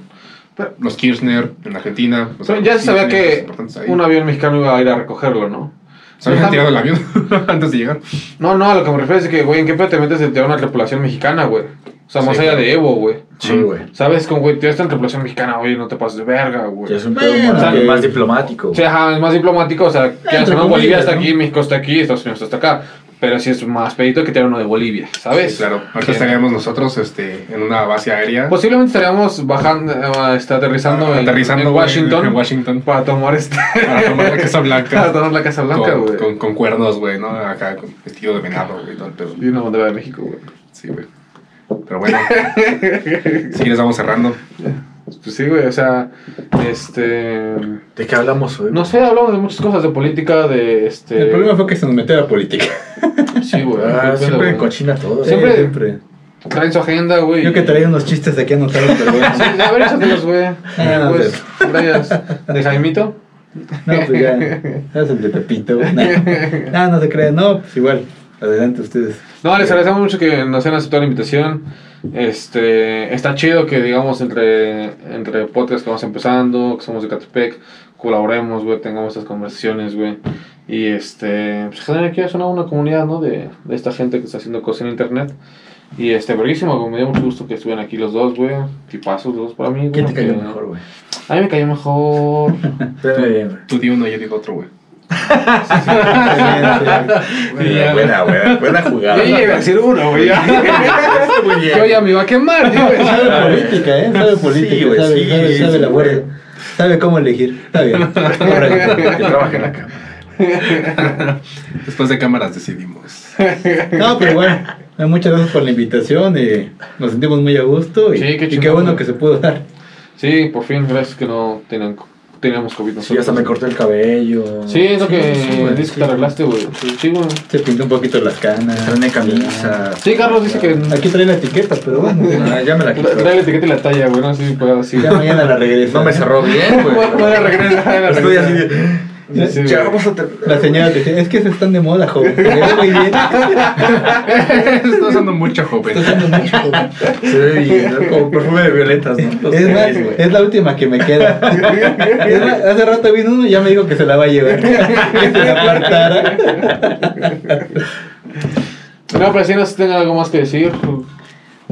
los Kirchner en Argentina. o sea, ya se sabía que un avión mexicano iba a ir a recogerlo, ¿no? Se habían tirado el avión <laughs> antes de llegar. No, no, a lo que me refiero es que, güey, ¿en qué pedo te metes de una tripulación mexicana, güey? O sea, más Sí, allá de Evo, güey. Sí, güey. ¿Sabes? Con, güey, tienes una tripulación mexicana, güey, no te pases de verga, güey. Ya es un Bueno, pedo más, o sea, más diplomático. O sea, ajá, es más diplomático, o sea, que Entre no, Bolivia está ¿no? aquí, México está aquí, Estados Unidos está acá. Pero sí es más pedito que tener uno de Bolivia, ¿sabes? Sí, claro. Ahorita estaríamos nosotros este, en una base aérea. Posiblemente estaríamos bajando, eh, está aterrizando, en- aterrizando en, güey, Washington, en Washington. para tomar este Para tomar la Casa <laughs> para Blanca. tomar la Casa Blanca, con, güey. con, con cuernos, güey, ¿no? Acá con vestido de venado, güey, todo el pedo. Y una bandera de México, güey. Sí, güey. Pero bueno, <laughs> si les vamos cerrando. Pues sí, güey, o sea, este... ¿De qué hablamos hoy? No sé, hablamos de muchas cosas, de política, de este... El problema fue que se nos metió a la política. <laughs> Sí, güey. Ah, siempre güey. cochina todo. Siempre- Sí, siempre. Traen su agenda, güey. Yo que traía unos chistes aquí anotados, pero bueno. Sí, a ver, échatelos, güey. Ah, no pues, gracias. ¿De Jaimito? No, pues ya. Es el de Pepito. No, no, no se crean. No, pues igual. Adelante ustedes. No, les agradecemos mucho que nos hayan aceptado la invitación. Este, está chido que, digamos, entre, entre podcasts que vamos empezando, que somos de Catepec, colaboremos, güey, tengamos estas conversaciones, güey. Y este, pues generar aquí es una, una comunidad, ¿no? De, de esta gente que está haciendo cosas en internet. Y este, verguísimo, güey, me dio mucho gusto que estuvieran aquí los dos, güey. Tipazos los dos para mí, güey. ¿Quién te cayó que- mejor, güey? A mí me cayó mejor. <laughs> Güey. Tú di uno y yo digo otro, güey. Buena, buena, buena, buena jugada. Yo llegué a decir uno, güey. <laughs> Yo ya me iba a quemar. Sabe política, ¿eh? Sabe política. Sabe, sí, sabe, sí, sabe la sí, buena. Sabe cómo elegir. Está bien. Yo trabajé en la cama. <laughs> Después de cámaras decidimos. No, pero bueno. eh, Muchas gracias por la invitación. nos sentimos muy a gusto. Y, Sí, qué y qué bueno que se pudo dar. Sí, por fin, gracias que no tenían, teníamos COVID Sí, nosotros. hasta me corté el cabello. Sí, es lo que sí, güey, dices que sí. te arreglaste, güey. Sí, güey. Se pintó un poquito las canas. Estrené camisa. Sí, Carlos dice que Aquí trae la etiqueta, pero bueno. <laughs> Ah, ya me la quité. trae la etiqueta y la talla, güey. No sé si puedo así. Ya mañana la regresa. No me cerró bien, güey. <laughs> Voy a regresar, voy a Estoy así. Sí, vamos a. La señora te dice, es que se están de moda, joven. <laughs> Se ve muy bien. Está usando mucho, joven. Está usando mucho, joven. Se ve bien, ¿no? como perfume de violetas, ¿no? Es más, es la última que me queda. Es más, hace rato vino uno y ya me dijo que se la va a llevar. <laughs> Que se la apartara. No, pero si no sé si tengan algo más que decir.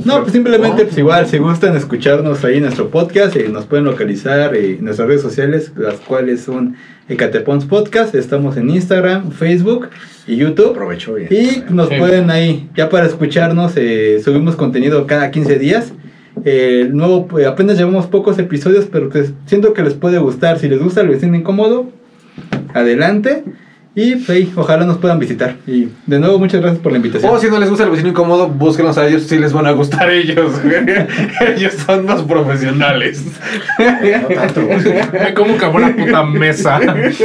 No, pues simplemente, pues igual, si gustan escucharnos ahí en nuestro podcast, eh, nos pueden localizar eh, en nuestras redes sociales, las cuales son Ecatepons Podcast. Estamos en Instagram, Facebook y YouTube. Aprovechó bien. Y nos Sí. pueden ahí, ya para escucharnos, eh, subimos contenido cada 15 días. Eh, el nuevo, pues, apenas llevamos pocos episodios, pero pues, siento que les puede gustar. Si les gusta el vecino incómodo, adelante. Y pues, ojalá nos puedan visitar. Y de nuevo, muchas gracias por la invitación. O si no les gusta el vecino incómodo, búsquenos a ellos si les van a gustar <laughs> ellos. ellos son más profesionales. No tanto, güey. Me como acabó la puta mesa.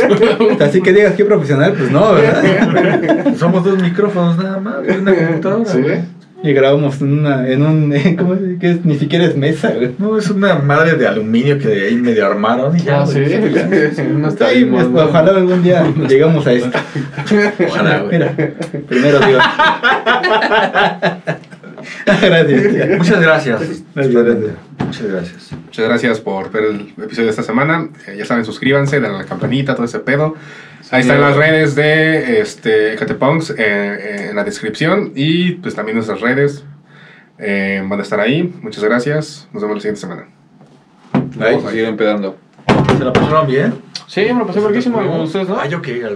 <laughs> Así que digas que profesional, pues no, ¿verdad? Somos dos micrófonos nada más, una computadora. Sí. Y grabamos en una, en un, <laughs> ¿cómo es? Que es- ni siquiera es mesa, güey. No, es una madre de aluminio que ahí medio armaron y ya. Ah, güey. sí. <laughs> No está Ahí, bien, pues, ojalá algún día <laughs> llegamos a esto. Ojalá, güey. Mira, primero Dios. gracias. tía. Muchas gracias. Gracias, gracias. Muchas gracias. Muchas gracias por ver el episodio de esta semana. Eh, ya saben, suscríbanse, denle a la campanita, todo ese pedo. Ahí están las redes de este, Catepunks eh, eh, en la descripción y pues también nuestras redes. Eh, van a estar ahí. Muchas gracias. Nos vemos la siguiente semana. Ahí ahí. siguen pedando. ¿Se la pasaron bien? Sí, me lo pasé verguísimo. ¿Ustedes no? Ay, ok.